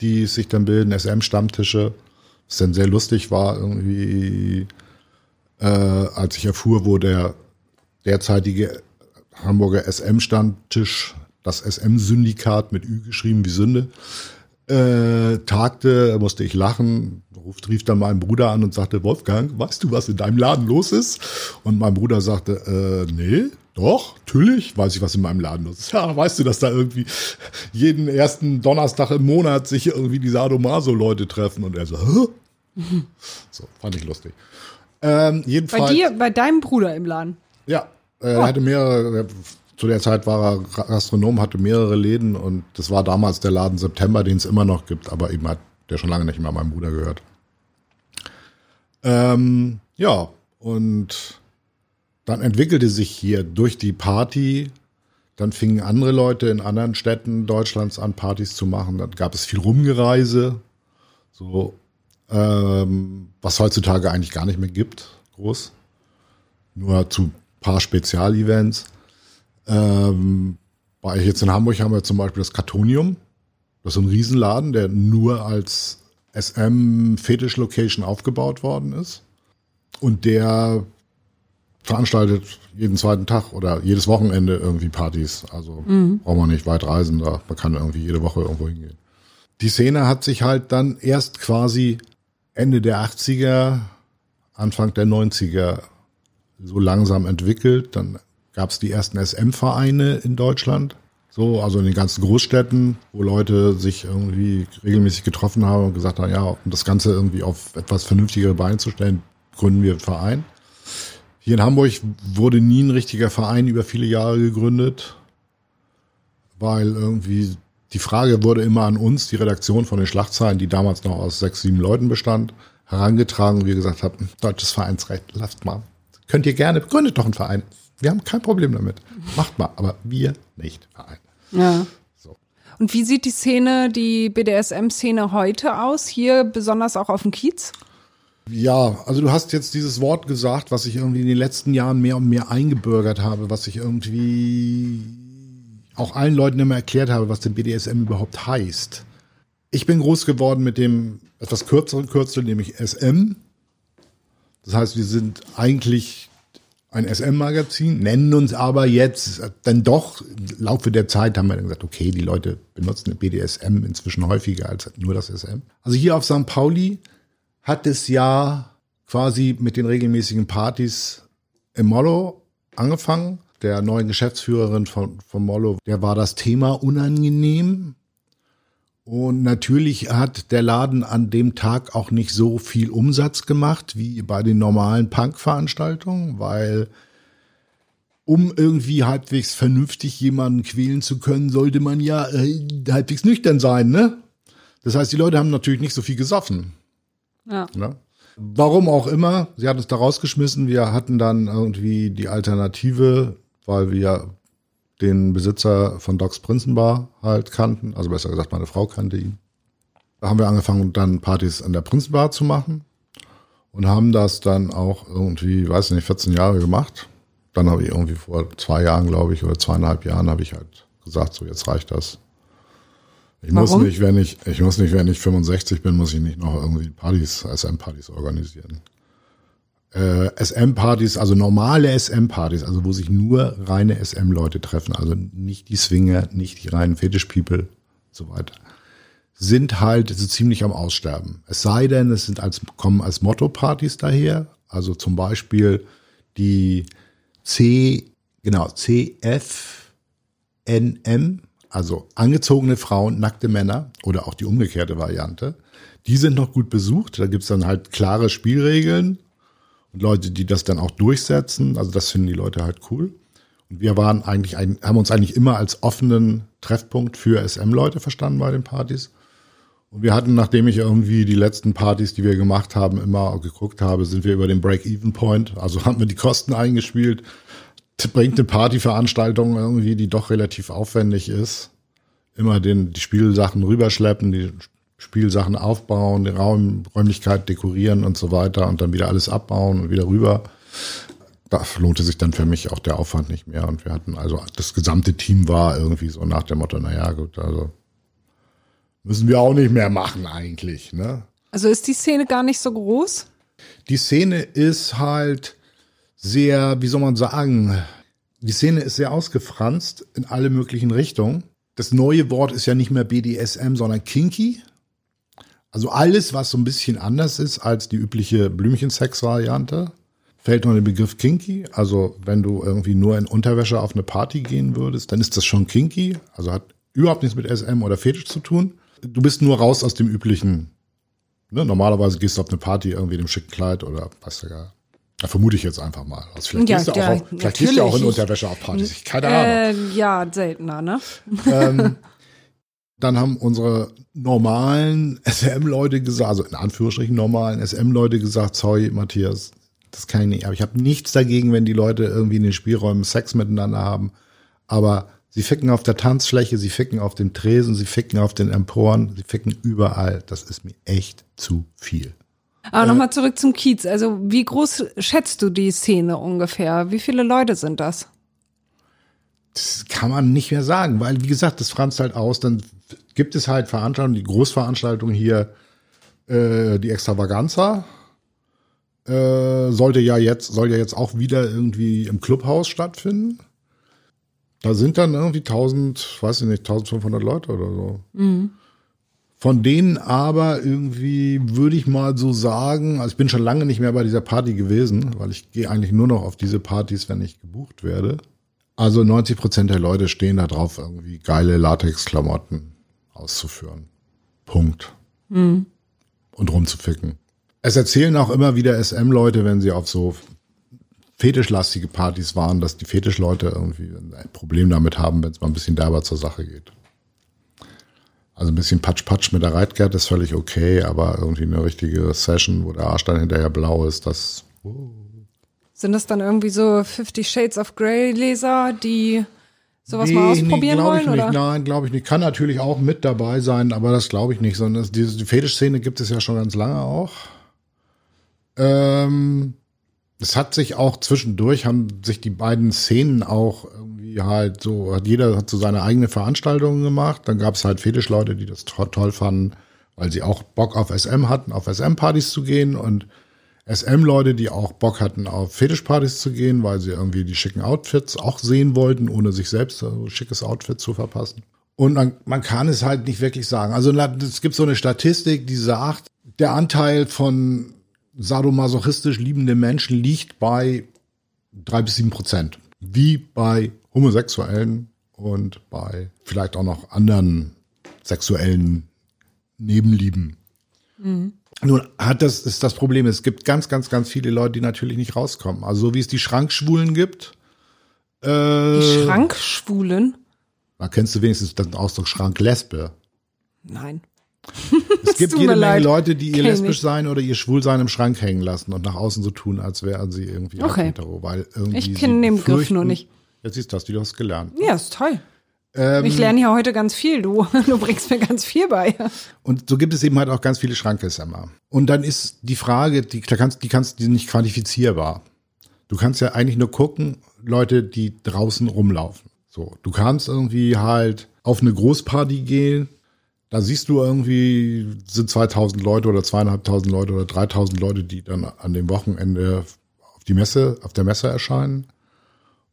die sich dann bilden, SM-Stammtische. Was dann sehr lustig war, irgendwie, äh, als ich erfuhr, wo der derzeitige Hamburger SM-Stammtisch, das SM-Syndikat mit Ü geschrieben wie Sünde, äh, tagte, musste ich lachen, ruft, rief dann meinen Bruder an und sagte, Wolfgang, weißt du, was in deinem Laden los ist? Und mein Bruder sagte, äh, nee, doch, natürlich weiß ich, was in meinem Laden los ist. Ja, weißt du, dass da irgendwie jeden ersten Donnerstag im Monat sich irgendwie die Sadomaso-Leute treffen und er so, Hä? (laughs) so, fand ich lustig. Ähm, jedenfalls, bei dir, bei deinem Bruder im Laden? Ja, er oh. hatte mehrere, zu der Zeit war er Gastronom, hatte mehrere Läden und das war damals der Laden September, den es immer noch gibt, aber eben hat der schon lange nicht mehr meinem Bruder gehört. Ähm, ja, und dann entwickelte sich hier durch die Party, dann fingen andere Leute in anderen Städten Deutschlands an, Partys zu machen. Dann gab es viel Rumgereise, so ähm, was heutzutage eigentlich gar nicht mehr gibt, groß. Nur zu paar Spezialevents. Ähm, bei jetzt in Hamburg haben wir zum Beispiel das Cartonium. Das ist ein Riesenladen, der nur als SM-Fetisch-Location aufgebaut worden ist. Und der veranstaltet jeden zweiten Tag oder jedes Wochenende irgendwie Partys. Also mhm. braucht man nicht weit reisen, da man kann irgendwie jede Woche irgendwo hingehen. Die Szene hat sich halt dann erst quasi Ende der 80er, Anfang der 90er so langsam entwickelt. Dann gab es die ersten SM-Vereine in Deutschland. So, also in den ganzen Großstädten, wo Leute sich irgendwie regelmäßig getroffen haben und gesagt haben, ja, um das Ganze irgendwie auf etwas vernünftigere Beine zu stellen, gründen wir einen Verein. Hier in Hamburg wurde nie ein richtiger Verein über viele Jahre gegründet, weil irgendwie die Frage wurde immer an uns, die Redaktion von den Schlachtzeilen, die damals noch aus sechs, sieben Leuten bestand, herangetragen, wie gesagt haben, deutsches Vereinsrecht, lasst mal. Könnt ihr gerne, gründet doch einen Verein. Wir haben kein Problem damit. Macht mal, aber wir nicht Verein. Ja. So. Und wie sieht die Szene, die BDSM-Szene heute aus? Hier besonders auch auf dem Kiez? Ja, also du hast jetzt dieses Wort gesagt, was ich irgendwie in den letzten Jahren mehr und mehr eingebürgert habe, was ich irgendwie auch allen Leuten immer erklärt habe, was denn BDSM überhaupt heißt. Ich bin groß geworden mit dem etwas kürzeren Kürzel, nämlich SM. Das heißt, wir sind eigentlich ein SM-Magazin, nennen uns aber jetzt dann doch, im Laufe der Zeit haben wir dann gesagt, okay, die Leute benutzen BDSM inzwischen häufiger als nur das SM. Also hier auf St. Pauli hat es ja quasi mit den regelmäßigen Partys im Mollo angefangen der neuen Geschäftsführerin von, von Mollo, der war das Thema unangenehm. Und natürlich hat der Laden an dem Tag auch nicht so viel Umsatz gemacht wie bei den normalen Punk-Veranstaltungen, weil um irgendwie halbwegs vernünftig jemanden quälen zu können, sollte man ja äh, halbwegs nüchtern sein, ne? Das heißt, die Leute haben natürlich nicht so viel gesoffen. Ja. Ne? Warum auch immer, sie hat uns da rausgeschmissen. Wir hatten dann irgendwie die Alternative weil wir den Besitzer von Docs Prinzenbar halt kannten, also besser gesagt, meine Frau kannte ihn. Da haben wir angefangen, dann Partys an der Prinzenbar zu machen und haben das dann auch irgendwie, weiß nicht, 14 Jahre gemacht. Dann habe ich irgendwie vor zwei Jahren, glaube ich, oder zweieinhalb Jahren habe ich halt gesagt, so jetzt reicht das. Ich Warum? muss nicht, wenn ich, ich muss nicht, wenn ich 65 bin, muss ich nicht noch irgendwie Partys, SM-Partys organisieren äh, SM-Partys, also normale SM-Partys, also wo sich nur reine SM-Leute treffen, also nicht die Swinger, nicht die reinen Fetish-People so weiter, sind halt so ziemlich am Aussterben. Es sei denn, es sind als, kommen als Motto-Partys daher, also zum Beispiel die C, genau, CFNM, also angezogene Frauen, nackte Männer oder auch die umgekehrte Variante. Die sind noch gut besucht. Da gibt's dann halt klare Spielregeln Leute, die das dann auch durchsetzen. Also das finden die Leute halt cool. Und wir waren eigentlich, ein, haben uns eigentlich immer als offenen Treffpunkt für SM-Leute verstanden bei den Partys. Und wir hatten, nachdem ich irgendwie die letzten Partys, die wir gemacht haben, immer geguckt habe, sind wir über den Break-Even-Point. Also (laughs) haben wir die Kosten eingespielt. Bringt eine Partyveranstaltung irgendwie, die doch relativ aufwendig ist. Immer den, die Spielsachen rüberschleppen, die Spielsachen aufbauen, Raum, Räumlichkeit dekorieren und so weiter und dann wieder alles abbauen und wieder rüber. Da lohnte sich dann für mich auch der Aufwand nicht mehr. Und wir hatten also, das gesamte Team war irgendwie so nach dem Motto, naja, gut, also müssen wir auch nicht mehr machen eigentlich, ne? Also ist die Szene gar nicht so groß? Die Szene ist halt sehr, wie soll man sagen, die Szene ist sehr ausgefranst in alle möglichen Richtungen. Das neue Wort ist ja nicht mehr BDSM, sondern Kinky. Also alles, was so ein bisschen anders ist als die übliche Blümchensex-Variante, fällt unter den Begriff Kinky. Also wenn du irgendwie nur in Unterwäsche auf eine Party gehen würdest, dann ist das schon Kinky. Also hat überhaupt nichts mit SM oder Fetisch zu tun. Du bist nur raus aus dem üblichen. Ne? Normalerweise gehst du auf eine Party irgendwie in einem schicken Kleid oder was du gar. Da vermute ich jetzt einfach mal. Also vielleicht ja, gehst du ja, auch, auf, vielleicht gehst du auch in Unterwäsche auf Partys. Keine Ahnung. Äh, ja, seltener, ne? Ähm, (laughs) dann haben unsere normalen SM-Leute gesagt, also in Anführungsstrichen normalen SM-Leute gesagt, sorry, Matthias, das kann ich nicht. Aber ich habe nichts dagegen, wenn die Leute irgendwie in den Spielräumen Sex miteinander haben. Aber sie ficken auf der Tanzfläche, sie ficken auf dem Tresen, sie ficken auf den Emporen, sie ficken überall. Das ist mir echt zu viel. Aber äh, nochmal zurück zum Kiez. Also wie groß schätzt du die Szene ungefähr? Wie viele Leute sind das? Das kann man nicht mehr sagen, weil wie gesagt, das franzt halt aus, dann gibt es halt Veranstaltungen, die Großveranstaltung hier, äh, die Extravaganza, äh, sollte ja jetzt, soll ja jetzt auch wieder irgendwie im Clubhaus stattfinden. Da sind dann irgendwie 1000, weiß ich nicht, 1500 Leute oder so. Mhm. Von denen aber irgendwie würde ich mal so sagen, also ich bin schon lange nicht mehr bei dieser Party gewesen, weil ich gehe eigentlich nur noch auf diese Partys, wenn ich gebucht werde. Also 90 Prozent der Leute stehen da drauf, irgendwie geile Latex-Klamotten auszuführen. Punkt. Und rumzuficken. Es erzählen auch immer wieder SM-Leute, wenn sie auf so fetischlastige Partys waren, dass die Fetischleute irgendwie ein Problem damit haben, wenn es mal ein bisschen derber zur Sache geht. Also ein bisschen Patsch-Patsch mit der Reitgert ist völlig okay, aber irgendwie eine richtige Session, wo der Arsch dann hinterher blau ist, das Sind das dann irgendwie so Fifty Shades of Grey Leser, die sowas mal ausprobieren glaub wollen? ich nicht. Oder? Nein, glaube ich nicht. Kann natürlich auch mit dabei sein, aber das glaube ich nicht, sondern es- diese die Fetischszene gibt es ja schon ganz lange auch. Ähm, es hat sich auch zwischendurch, haben sich die beiden Szenen auch irgendwie halt so, hat jeder hat so seine eigene Veranstaltungen gemacht. Dann gab es halt Fetischleute, die das to toll fanden, weil sie auch Bock auf SM hatten, auf SM-Partys zu gehen und SM-Leute, die auch Bock hatten, auf Fetischpartys zu gehen, weil sie irgendwie die schicken Outfits auch sehen wollten, ohne sich selbst ein schickes Outfit zu verpassen. Und man, man kann es halt nicht wirklich sagen. Also es gibt so eine Statistik, die sagt, der Anteil von sadomasochistisch liebenden Menschen liegt bei drei bis sieben Prozent. Wie bei Homosexuellen und bei vielleicht auch noch anderen sexuellen Nebenlieben. Nun hat das ist das Problem. Es gibt ganz, ganz, ganz viele Leute, die natürlich nicht rauskommen. Also so wie es die Schrankschwulen gibt. Äh, Die Schrankschwulen? da kennst du wenigstens den Ausdruck Schranklesbe. Nein. (laughs) Es gibt jede Menge leid. Leute, die ihr Kenn ich lesbisch nicht. sein oder ihr Schwulsein im Schrank hängen lassen und nach außen so tun, als wären sie irgendwie Okay. hetero, weil irgendwie Ich kenne den Begriff nur nicht. Jetzt siehst du das, du hast gelernt. Ja, ist toll. Ähm, Ich lerne ja heute ganz viel, du. (laughs) Du bringst mir ganz viel bei. Und so gibt es eben halt auch ganz viele Schrankesemmer. Und dann ist die Frage, die, da kannst, die kannst, die nicht quantifizierbar. Du kannst ja eigentlich nur gucken, Leute, die draußen rumlaufen. So, du kannst irgendwie halt auf eine Großparty gehen. Da siehst du irgendwie, sind 2000 Leute oder zweieinhalbtausend Leute oder 3000 Leute, die dann an dem Wochenende auf die Messe, auf der Messe erscheinen.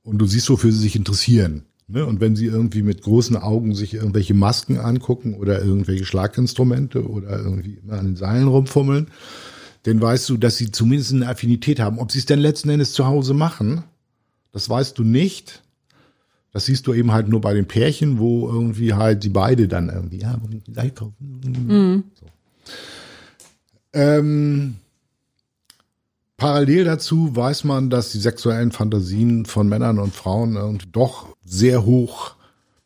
Und du siehst, wofür sie sich interessieren. Ne? Und wenn sie irgendwie mit großen Augen sich irgendwelche Masken angucken oder irgendwelche Schlaginstrumente oder irgendwie immer an den Seilen rumfummeln, dann weißt du, dass sie zumindest eine Affinität haben. Ob sie es denn letzten Endes zu Hause machen, das weißt du nicht. Das siehst du eben halt nur bei den Pärchen, wo irgendwie halt die beide dann irgendwie, ja, wo ich die Seite kaufen. So. Ähm, Parallel dazu weiß man, dass die sexuellen Fantasien von Männern und Frauen doch sehr hoch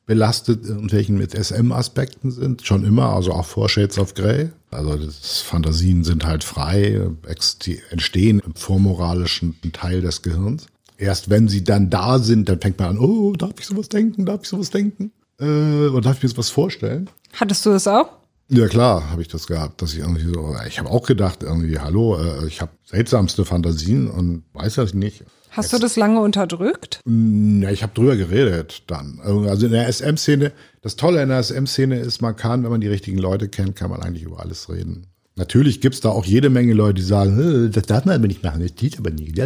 belastet irgendwelchen mit SM-Aspekten sind, schon immer, also auch vor Shades of Grey. Also das Fantasien sind halt frei, entstehen im vormoralischen Teil des Gehirns. Erst wenn sie dann da sind, dann fängt man an, oh, darf ich sowas denken, darf ich sowas denken? Äh, oder darf ich mir sowas vorstellen? Hattest du das auch? Ja klar, habe ich das gehabt, dass ich irgendwie so, ich habe auch gedacht irgendwie, hallo, äh, ich habe seltsamste Fantasien und weiß das nicht. Hast du das lange unterdrückt? Ja, ich habe drüber geredet dann. Also in der SM-Szene, das Tolle in der SM-Szene ist, man kann, wenn man die richtigen Leute kennt, kann man eigentlich über alles reden. Natürlich gibt's da auch jede Menge Leute, die sagen, "Äh, das darf man aber nicht machen, das geht aber nicht.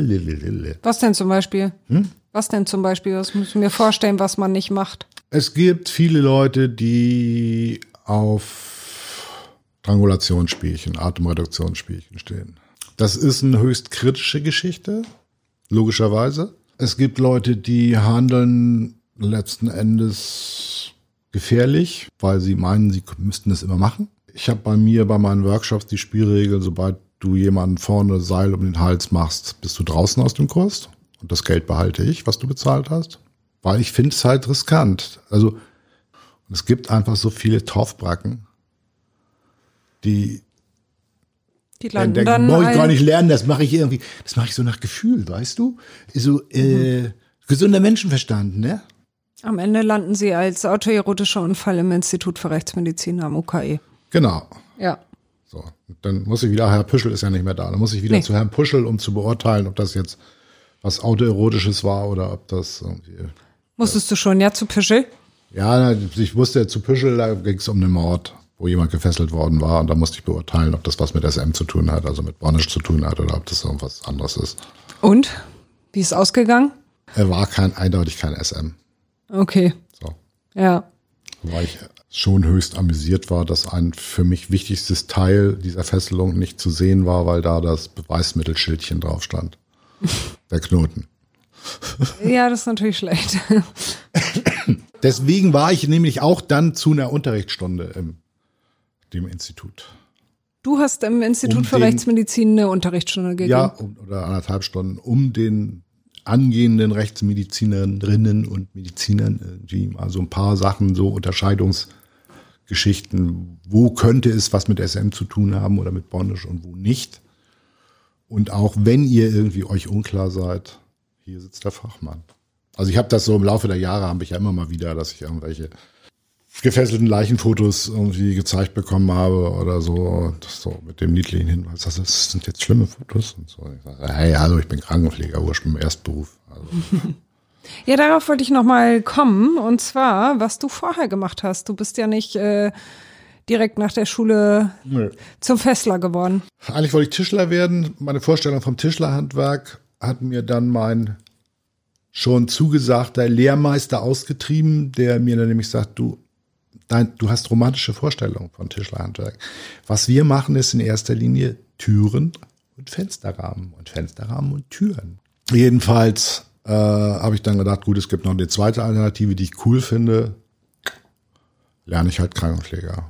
Was denn zum Beispiel? Hm? Was denn zum Beispiel? Was muss ich mir vorstellen, was man nicht macht? Es gibt viele Leute, die auf Strangulationsspielchen, Atemreduktionsspielchen stehen. Das ist eine höchst kritische Geschichte, logischerweise. Es gibt Leute, die handeln letzten Endes gefährlich, weil sie meinen, sie müssten es immer machen. Ich habe bei mir bei meinen Workshops die Spielregel, sobald du jemanden vorne Seil um den Hals machst, bist du draußen aus dem Kurs. Und das Geld behalte ich, was du bezahlt hast. Weil ich finde es halt riskant. Also es gibt einfach so viele Torfbracken, die Die dann landen denken, dann, brauche ich gar nicht lernen, das mache ich irgendwie, das mache ich so nach Gefühl, weißt du? So äh, gesunder Menschenverstand, ne? am Ende landen sie als autoerotischer Unfall im Institut für Rechtsmedizin am UKE. Genau. Ja. So, dann muss ich wieder, Herr Püschel ist ja nicht mehr da, dann muss ich wieder Nee. zu Herrn Puschel, um zu beurteilen, ob das jetzt was autoerotisches war oder ob das irgendwie Musstest du schon, ja, zu Pischel? Ja, ich wusste zu Püschel, da ging es um einen Mord, wo jemand gefesselt worden war und da musste ich beurteilen, ob das was mit SM zu tun hat, also mit Bornisch zu tun hat oder ob das irgendwas anderes ist. Und? Wie ist ausgegangen? Er war kein eindeutig kein SM. Okay. So. Ja. Wobei ich schon höchst amüsiert war, dass ein für mich wichtigstes Teil dieser Fesselung nicht zu sehen war, weil da das Beweismittelschildchen drauf stand. (laughs) Der Knoten. Ja, das ist natürlich schlecht. Deswegen war ich nämlich auch dann zu einer Unterrichtsstunde im dem Institut. Du hast im Institut um für den, Rechtsmedizin eine Unterrichtsstunde gegeben. Ja, um, oder anderthalb Stunden, um den angehenden Rechtsmedizinerinnen und Medizinern irgendwie mal so ein paar Sachen, so Unterscheidungsgeschichten, wo könnte es was mit SM zu tun haben oder mit Bondage und wo nicht. Und auch wenn ihr irgendwie euch unklar seid, hier sitzt der Fachmann. Also ich habe das so im Laufe der Jahre, habe ich ja immer mal wieder, dass ich irgendwelche gefesselten Leichenfotos irgendwie gezeigt bekommen habe oder so, das so mit dem niedlichen Hinweis, das, das sind jetzt schlimme Fotos und so. Ich sage, hey, hallo, ich bin Krankenpfleger, ursprünglich im Erstberuf. Also. (laughs) Ja, darauf wollte ich noch mal kommen und zwar, was du vorher gemacht hast. Du bist ja nicht äh, direkt nach der Schule nee. zum Fessler geworden. Eigentlich wollte ich Tischler werden. Meine Vorstellung vom Tischlerhandwerk hat mir dann mein schon zugesagter Lehrmeister ausgetrieben, der mir dann nämlich sagt, du, Nein, du hast romantische Vorstellungen von Tischlerhandwerk. Was wir machen, ist in erster Linie Türen und Fensterrahmen und Fensterrahmen und Türen. Jedenfalls äh, habe ich dann gedacht, gut, es gibt noch eine zweite Alternative, die ich cool finde. Lerne ich halt Krankenpfleger.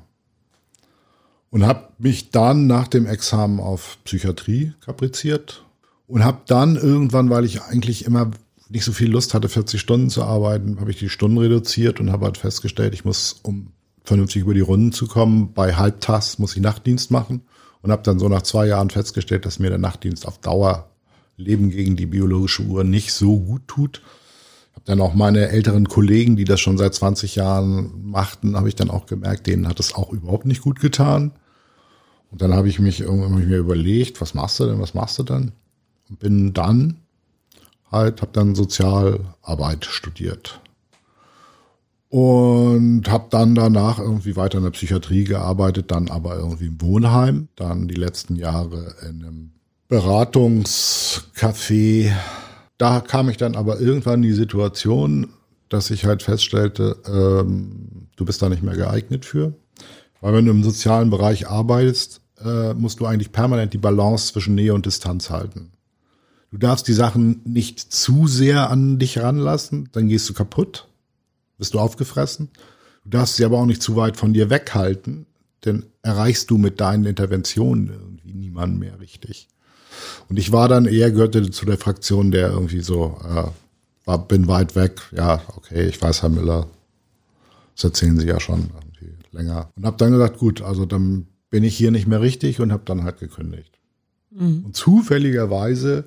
Und habe mich dann nach dem Examen auf Psychiatrie kapriziert und habe dann irgendwann, weil ich eigentlich immer nicht so viel Lust hatte, 40 Stunden zu arbeiten, habe ich die Stunden reduziert und habe halt festgestellt, ich muss, um vernünftig über die Runden zu kommen, bei Halbtags muss ich Nachtdienst machen und habe dann so nach zwei Jahren festgestellt, dass mir der Nachtdienst auf Dauer Leben gegen die biologische Uhr nicht so gut tut. Habe dann auch meine älteren Kollegen, die das schon seit 20 Jahren machten, habe ich dann auch gemerkt, denen hat es auch überhaupt nicht gut getan. Und dann habe ich mich irgendwie mir überlegt, was machst du denn, was machst du denn? Und bin dann halt, habe dann Sozialarbeit studiert. Und habe dann danach irgendwie weiter in der Psychiatrie gearbeitet, dann aber irgendwie im Wohnheim, dann die letzten Jahre in einem Beratungscafé. Da kam ich dann aber irgendwann in die Situation, dass ich halt feststellte, ähm, du bist da nicht mehr geeignet für. Weil wenn du im sozialen Bereich arbeitest, äh, musst du eigentlich permanent die Balance zwischen Nähe und Distanz halten. Du darfst die Sachen nicht zu sehr an dich ranlassen, dann gehst du kaputt, bist du aufgefressen. Du darfst sie aber auch nicht zu weit von dir weghalten, denn erreichst du mit deinen Interventionen irgendwie niemanden mehr richtig. Und ich war dann eher, gehörte zu der Fraktion, der irgendwie so, äh, war, bin weit weg, ja, okay, ich weiß, Herr Müller, das erzählen Sie ja schon irgendwie länger. Und habe dann gesagt, gut, also dann bin ich hier nicht mehr richtig und habe dann halt gekündigt. Mhm. Und zufälligerweise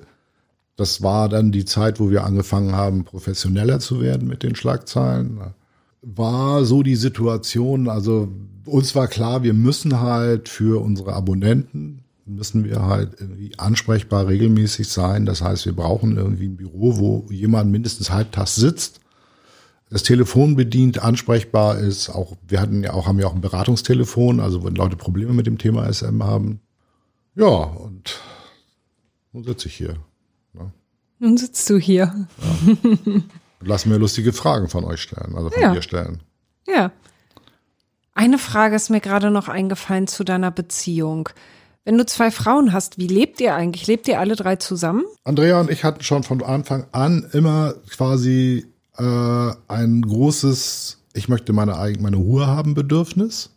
das war dann die Zeit, wo wir angefangen haben, professioneller zu werden mit den Schlagzeilen. War so die Situation, also uns war klar, wir müssen halt für unsere Abonnenten, müssen wir halt irgendwie ansprechbar regelmäßig sein. Das heißt, wir brauchen irgendwie ein Büro, wo jemand mindestens halbtags sitzt, das Telefon bedient, ansprechbar ist. Auch wir hatten ja auch haben ja auch ein Beratungstelefon, also wenn Leute Probleme mit dem Thema SM haben. Ja, und nun sitze ich hier. Nun sitzt du hier. Ja. Lass mir lustige Fragen von euch stellen, also von ja. dir stellen. Ja. Eine Frage ist mir gerade noch eingefallen zu deiner Beziehung. Wenn du zwei Frauen hast, wie lebt ihr eigentlich? Lebt ihr alle drei zusammen? Andrea und ich hatten schon von Anfang an immer quasi äh, ein großes, ich möchte meine eigene meine Ruhe haben Bedürfnis,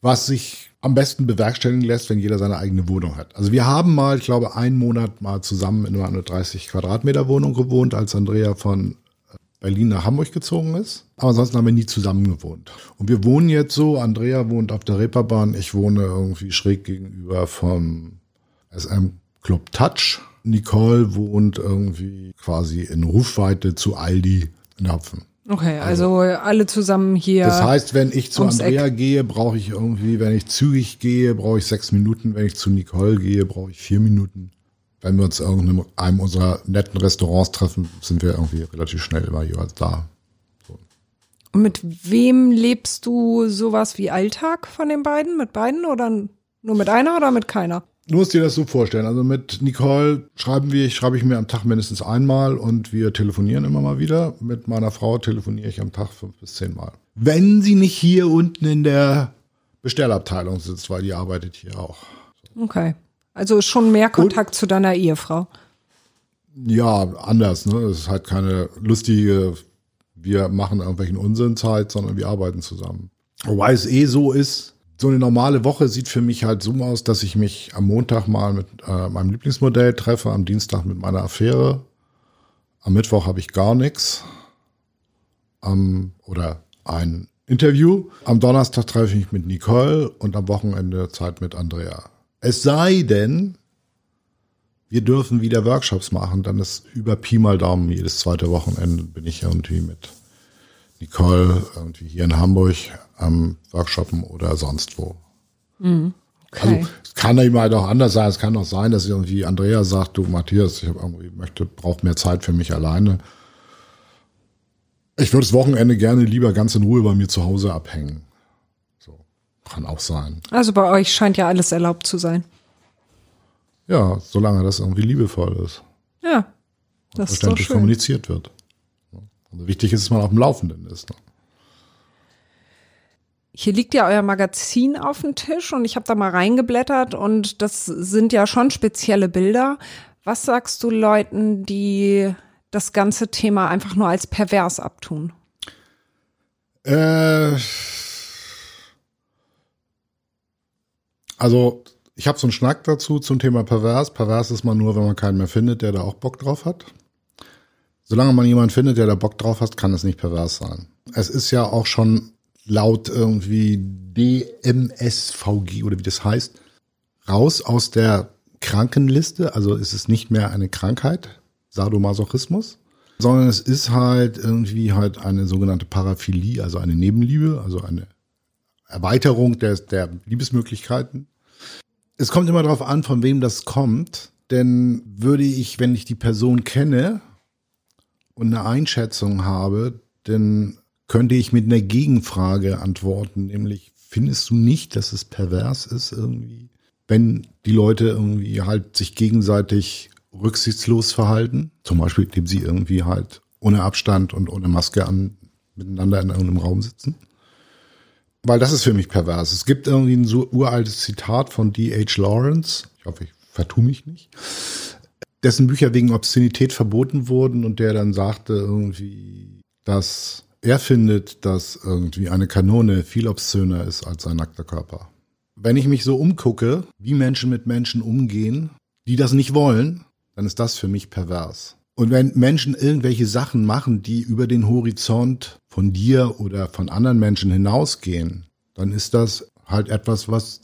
was sich am besten bewerkstelligen lässt, wenn jeder seine eigene Wohnung hat. Also wir haben mal, ich glaube, einen Monat mal zusammen in einer 30 Quadratmeter Wohnung gewohnt, als Andrea von Berlin nach Hamburg gezogen ist. Aber ansonsten haben wir nie zusammen gewohnt. Und wir wohnen jetzt so, Andrea wohnt auf der Reeperbahn, ich wohne irgendwie schräg gegenüber vom SM Club Touch. Nicole wohnt irgendwie quasi in Rufweite zu Aldi in Hapfen. Okay, also, also, alle zusammen hier. Das heißt, wenn ich zu Andrea Eck. gehe, brauche ich irgendwie, wenn ich zügig gehe, brauche ich sechs Minuten. Wenn ich zu Nicole gehe, brauche ich vier Minuten. Wenn wir uns in irgendeinem unserer netten Restaurants treffen, sind wir irgendwie relativ schnell immer jeweils da. So. Und mit wem lebst du sowas wie Alltag von den beiden? Mit beiden oder nur mit einer oder mit keiner? Du musst dir das so vorstellen. Also mit Nicole schreiben wir, schreibe ich mir am Tag mindestens einmal und wir telefonieren immer mal wieder. Mit meiner Frau telefoniere ich am Tag fünf bis zehn Mal. Wenn sie nicht hier unten in der Bestellabteilung sitzt, weil die arbeitet hier auch. Okay. Also schon mehr Kontakt und, zu deiner Ehefrau. Ja, anders, ne? Es ist halt keine lustige, wir machen irgendwelchen Unsinnzeit, sondern wir arbeiten zusammen. Wobei es eh so ist, so eine normale Woche sieht für mich halt so aus, dass ich mich am Montag mal mit äh, meinem Lieblingsmodell treffe, am Dienstag mit meiner Affäre. Am Mittwoch habe ich gar nichts. Am, oder ein Interview. Am Donnerstag treffe ich mich mit Nicole und am Wochenende Zeit mit Andrea. Es sei denn, wir dürfen wieder Workshops machen, dann ist über Pi mal Daumen jedes zweite Wochenende bin ich irgendwie mit Nicole irgendwie hier in Hamburg am Workshoppen oder sonst wo. Mhm. Okay. Also es kann eben halt auch anders sein. Es kann auch sein, dass irgendwie Andrea sagt, du Matthias, ich irgendwie möchte, brauche mehr Zeit für mich alleine. Ich würde das Wochenende gerne lieber ganz in Ruhe bei mir zu Hause abhängen. So kann auch sein. Also bei euch scheint ja alles erlaubt zu sein. Ja, solange das irgendwie liebevoll ist. Ja, das ist doch verständlich schön. kommuniziert wird. Also wichtig ist, dass man auf dem Laufenden ist. Ne? Hier liegt ja euer Magazin auf dem Tisch und ich habe da mal reingeblättert und das sind ja schon spezielle Bilder. Was sagst du Leuten, die das ganze Thema einfach nur als pervers abtun? Äh, also ich habe so einen Schnack dazu zum Thema pervers. Pervers ist man nur, wenn man keinen mehr findet, der da auch Bock drauf hat. Solange man jemanden findet, der da Bock drauf hat, kann es nicht pervers sein. Es ist ja auch schon laut irgendwie DMSVG oder wie das heißt, raus aus der Krankenliste. Also ist es nicht mehr eine Krankheit, Sadomasochismus, sondern es ist halt irgendwie halt eine sogenannte Paraphilie, also eine Nebenliebe, also eine Erweiterung der, der Liebesmöglichkeiten. Es kommt immer darauf an, von wem das kommt. Denn würde ich, wenn ich die Person kenne und eine Einschätzung habe, dann könnte ich mit einer Gegenfrage antworten, nämlich findest du nicht, dass es pervers ist irgendwie, wenn die Leute irgendwie halt sich gegenseitig rücksichtslos verhalten, zum Beispiel indem sie irgendwie halt ohne Abstand und ohne Maske an miteinander in irgendeinem Raum sitzen? Weil das ist für mich pervers. Es gibt irgendwie ein so uraltes Zitat von D.H. Lawrence, ich hoffe, ich vertue mich nicht, dessen Bücher wegen Obszönität verboten wurden und der dann sagte irgendwie, dass er findet, dass irgendwie eine Kanone viel obszöner ist als ein nackter Körper. Wenn ich mich so umgucke, wie Menschen mit Menschen umgehen, die das nicht wollen, dann ist das für mich pervers. Und wenn Menschen irgendwelche Sachen machen, die über den Horizont von dir oder von anderen Menschen hinausgehen, dann ist das halt etwas, was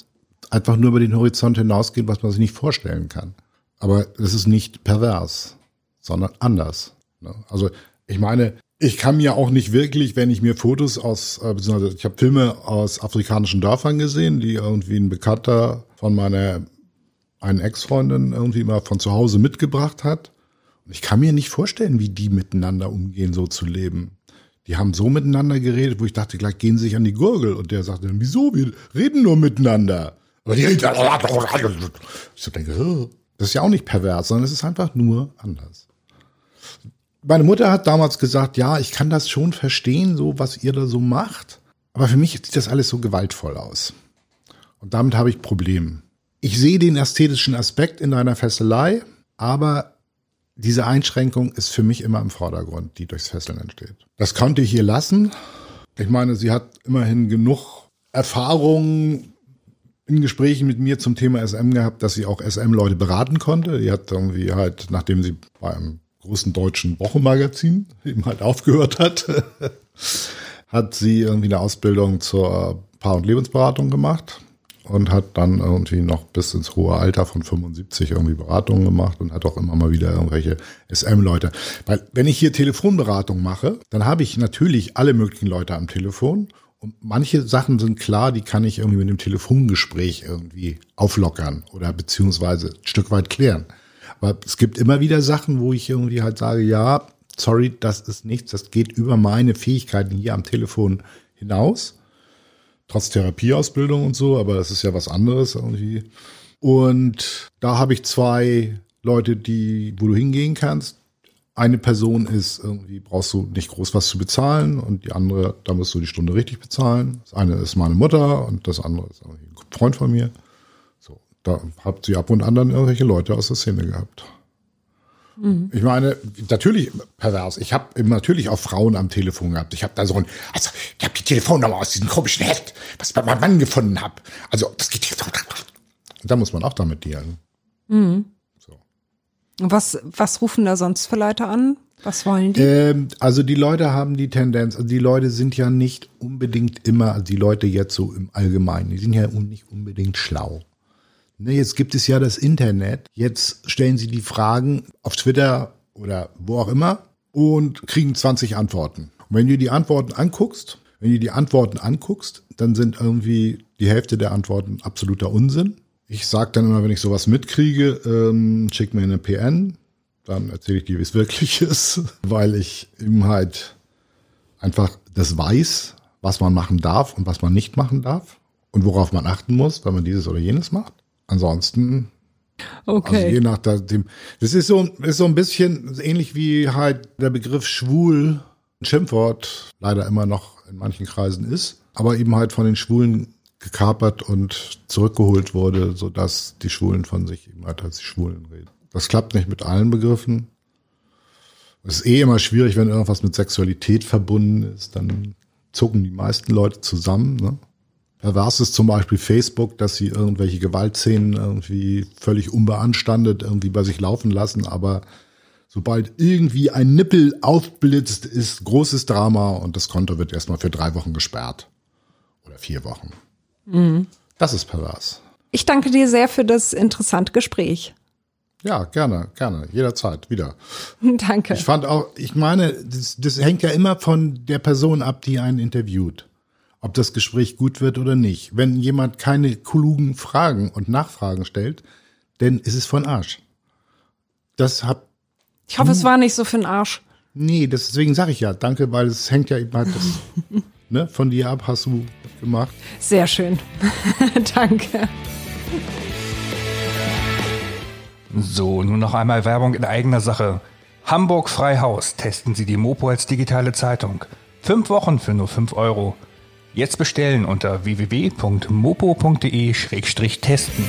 einfach nur über den Horizont hinausgeht, was man sich nicht vorstellen kann. Aber es ist nicht pervers, sondern anders. ne? Also ich meine, ich kann mir auch nicht wirklich, wenn ich mir Fotos aus, äh, beziehungsweise ich habe Filme aus afrikanischen Dörfern gesehen, die irgendwie ein Bekannter von meiner einen Ex-Freundin irgendwie mal von zu Hause mitgebracht hat. Und ich kann mir nicht vorstellen, wie die miteinander umgehen, so zu leben. Die haben so miteinander geredet, wo ich dachte, gleich gehen sie sich an die Gurgel. Und der sagte dann, wieso? Wir reden nur miteinander. Aber die reden. Ich so denke, "Hä? Das ist ja auch nicht pervers, sondern es ist einfach nur anders. Meine Mutter hat damals gesagt, ja, ich kann das schon verstehen, so was ihr da so macht. Aber für mich sieht das alles so gewaltvoll aus. Und damit habe ich Probleme. Ich sehe den ästhetischen Aspekt in deiner Fesselei, aber diese Einschränkung ist für mich immer im Vordergrund, die durchs Fesseln entsteht. Das konnte ich ihr lassen. Ich meine, sie hat immerhin genug Erfahrung in Gesprächen mit mir zum Thema SM gehabt, dass sie auch SM-Leute beraten konnte. Die hat irgendwie halt, nachdem sie beim großen deutschen Wochenmagazin (laughs) eben halt aufgehört hat, (laughs) hat sie irgendwie eine Ausbildung zur Paar- und Lebensberatung gemacht und hat dann irgendwie noch bis ins hohe Alter von 75 irgendwie Beratungen gemacht und hat auch immer mal wieder irgendwelche SM-Leute. Weil wenn ich hier Telefonberatung mache, dann habe ich natürlich alle möglichen Leute am Telefon und manche Sachen sind klar, die kann ich irgendwie mit dem Telefongespräch irgendwie auflockern oder beziehungsweise ein Stück weit klären. Aber es gibt immer wieder Sachen, wo ich irgendwie halt sage, ja, sorry, das ist nichts, das geht über meine Fähigkeiten hier am Telefon hinaus trotz Therapieausbildung und so, aber das ist ja was anderes irgendwie. Und da habe ich zwei Leute, die, wo du hingehen kannst. Eine Person ist irgendwie, brauchst du nicht groß was zu bezahlen und die andere, da musst du die Stunde richtig bezahlen. Das eine ist meine Mutter und das andere ist irgendwie ein Freund von mir. So, da habt ihr ab und an dann irgendwelche Leute aus der Szene gehabt. Ich meine, natürlich pervers. Ich habe natürlich auch Frauen am Telefon gehabt. Ich habe da so ein, also ich habe die Telefonnummer aus diesem komischen Heft, was ich bei meinem Mann gefunden habe. Also das geht jetzt. Da muss man auch damit dealen. So. Was, was rufen da sonst für Leute an? Was wollen die? Ähm, also die Leute haben die Tendenz, also die Leute sind ja nicht unbedingt immer, also die Leute jetzt so im Allgemeinen, die sind ja nicht unbedingt schlau. Ne, jetzt gibt es ja das Internet. Jetzt stellen sie die Fragen auf Twitter oder wo auch immer und kriegen 20 Antworten. Und wenn du die Antworten anguckst, wenn du die Antworten anguckst, dann sind irgendwie die Hälfte der Antworten absoluter Unsinn. Ich sage dann immer, wenn ich sowas mitkriege, ähm, schick mir eine PN, dann erzähle ich dir, wie es wirklich (laughs) ist, weil ich eben halt einfach das weiß, was man machen darf und was man nicht machen darf und worauf man achten muss, wenn man dieses oder jenes macht. Ansonsten, Okay. also je nach dem, das ist so, ist so ein bisschen ähnlich wie halt der Begriff schwul, ein Schimpfwort, leider immer noch in manchen Kreisen ist, aber eben halt von den Schwulen gekapert und zurückgeholt wurde, sodass die Schwulen von sich eben halt als die Schwulen reden. Das klappt nicht mit allen Begriffen. Es ist eh immer schwierig, wenn irgendwas mit Sexualität verbunden ist, dann zucken die meisten Leute zusammen. Ne? Pervers ist zum Beispiel Facebook, dass sie irgendwelche Gewaltszenen irgendwie völlig unbeanstandet irgendwie bei sich laufen lassen, aber sobald irgendwie ein Nippel aufblitzt, ist großes Drama und das Konto wird erstmal für drei Wochen gesperrt. Oder vier Wochen. Das ist pervers. Ich danke dir sehr für das interessante Gespräch. Ja, gerne, gerne, jederzeit wieder. (laughs) Danke. Ich fand auch, ich meine, das, das hängt ja immer von der Person ab, die einen interviewt. Ob das Gespräch gut wird oder nicht. Wenn jemand keine klugen Fragen und Nachfragen stellt, dann ist es von Arsch. Das hat, Ich hoffe, es war nicht so für den Arsch. nee, deswegen sage ich ja, danke, weil es hängt ja eben halt das, (laughs) ne, von dir ab, hast du gemacht. Sehr schön. (laughs) Danke. So, nun noch einmal Werbung in eigener Sache. Hamburg Freihaus. Testen Sie die Mopo als digitale Zeitung. Fünf Wochen für nur fünf Euro. Jetzt bestellen unter www.mopo.de-testen.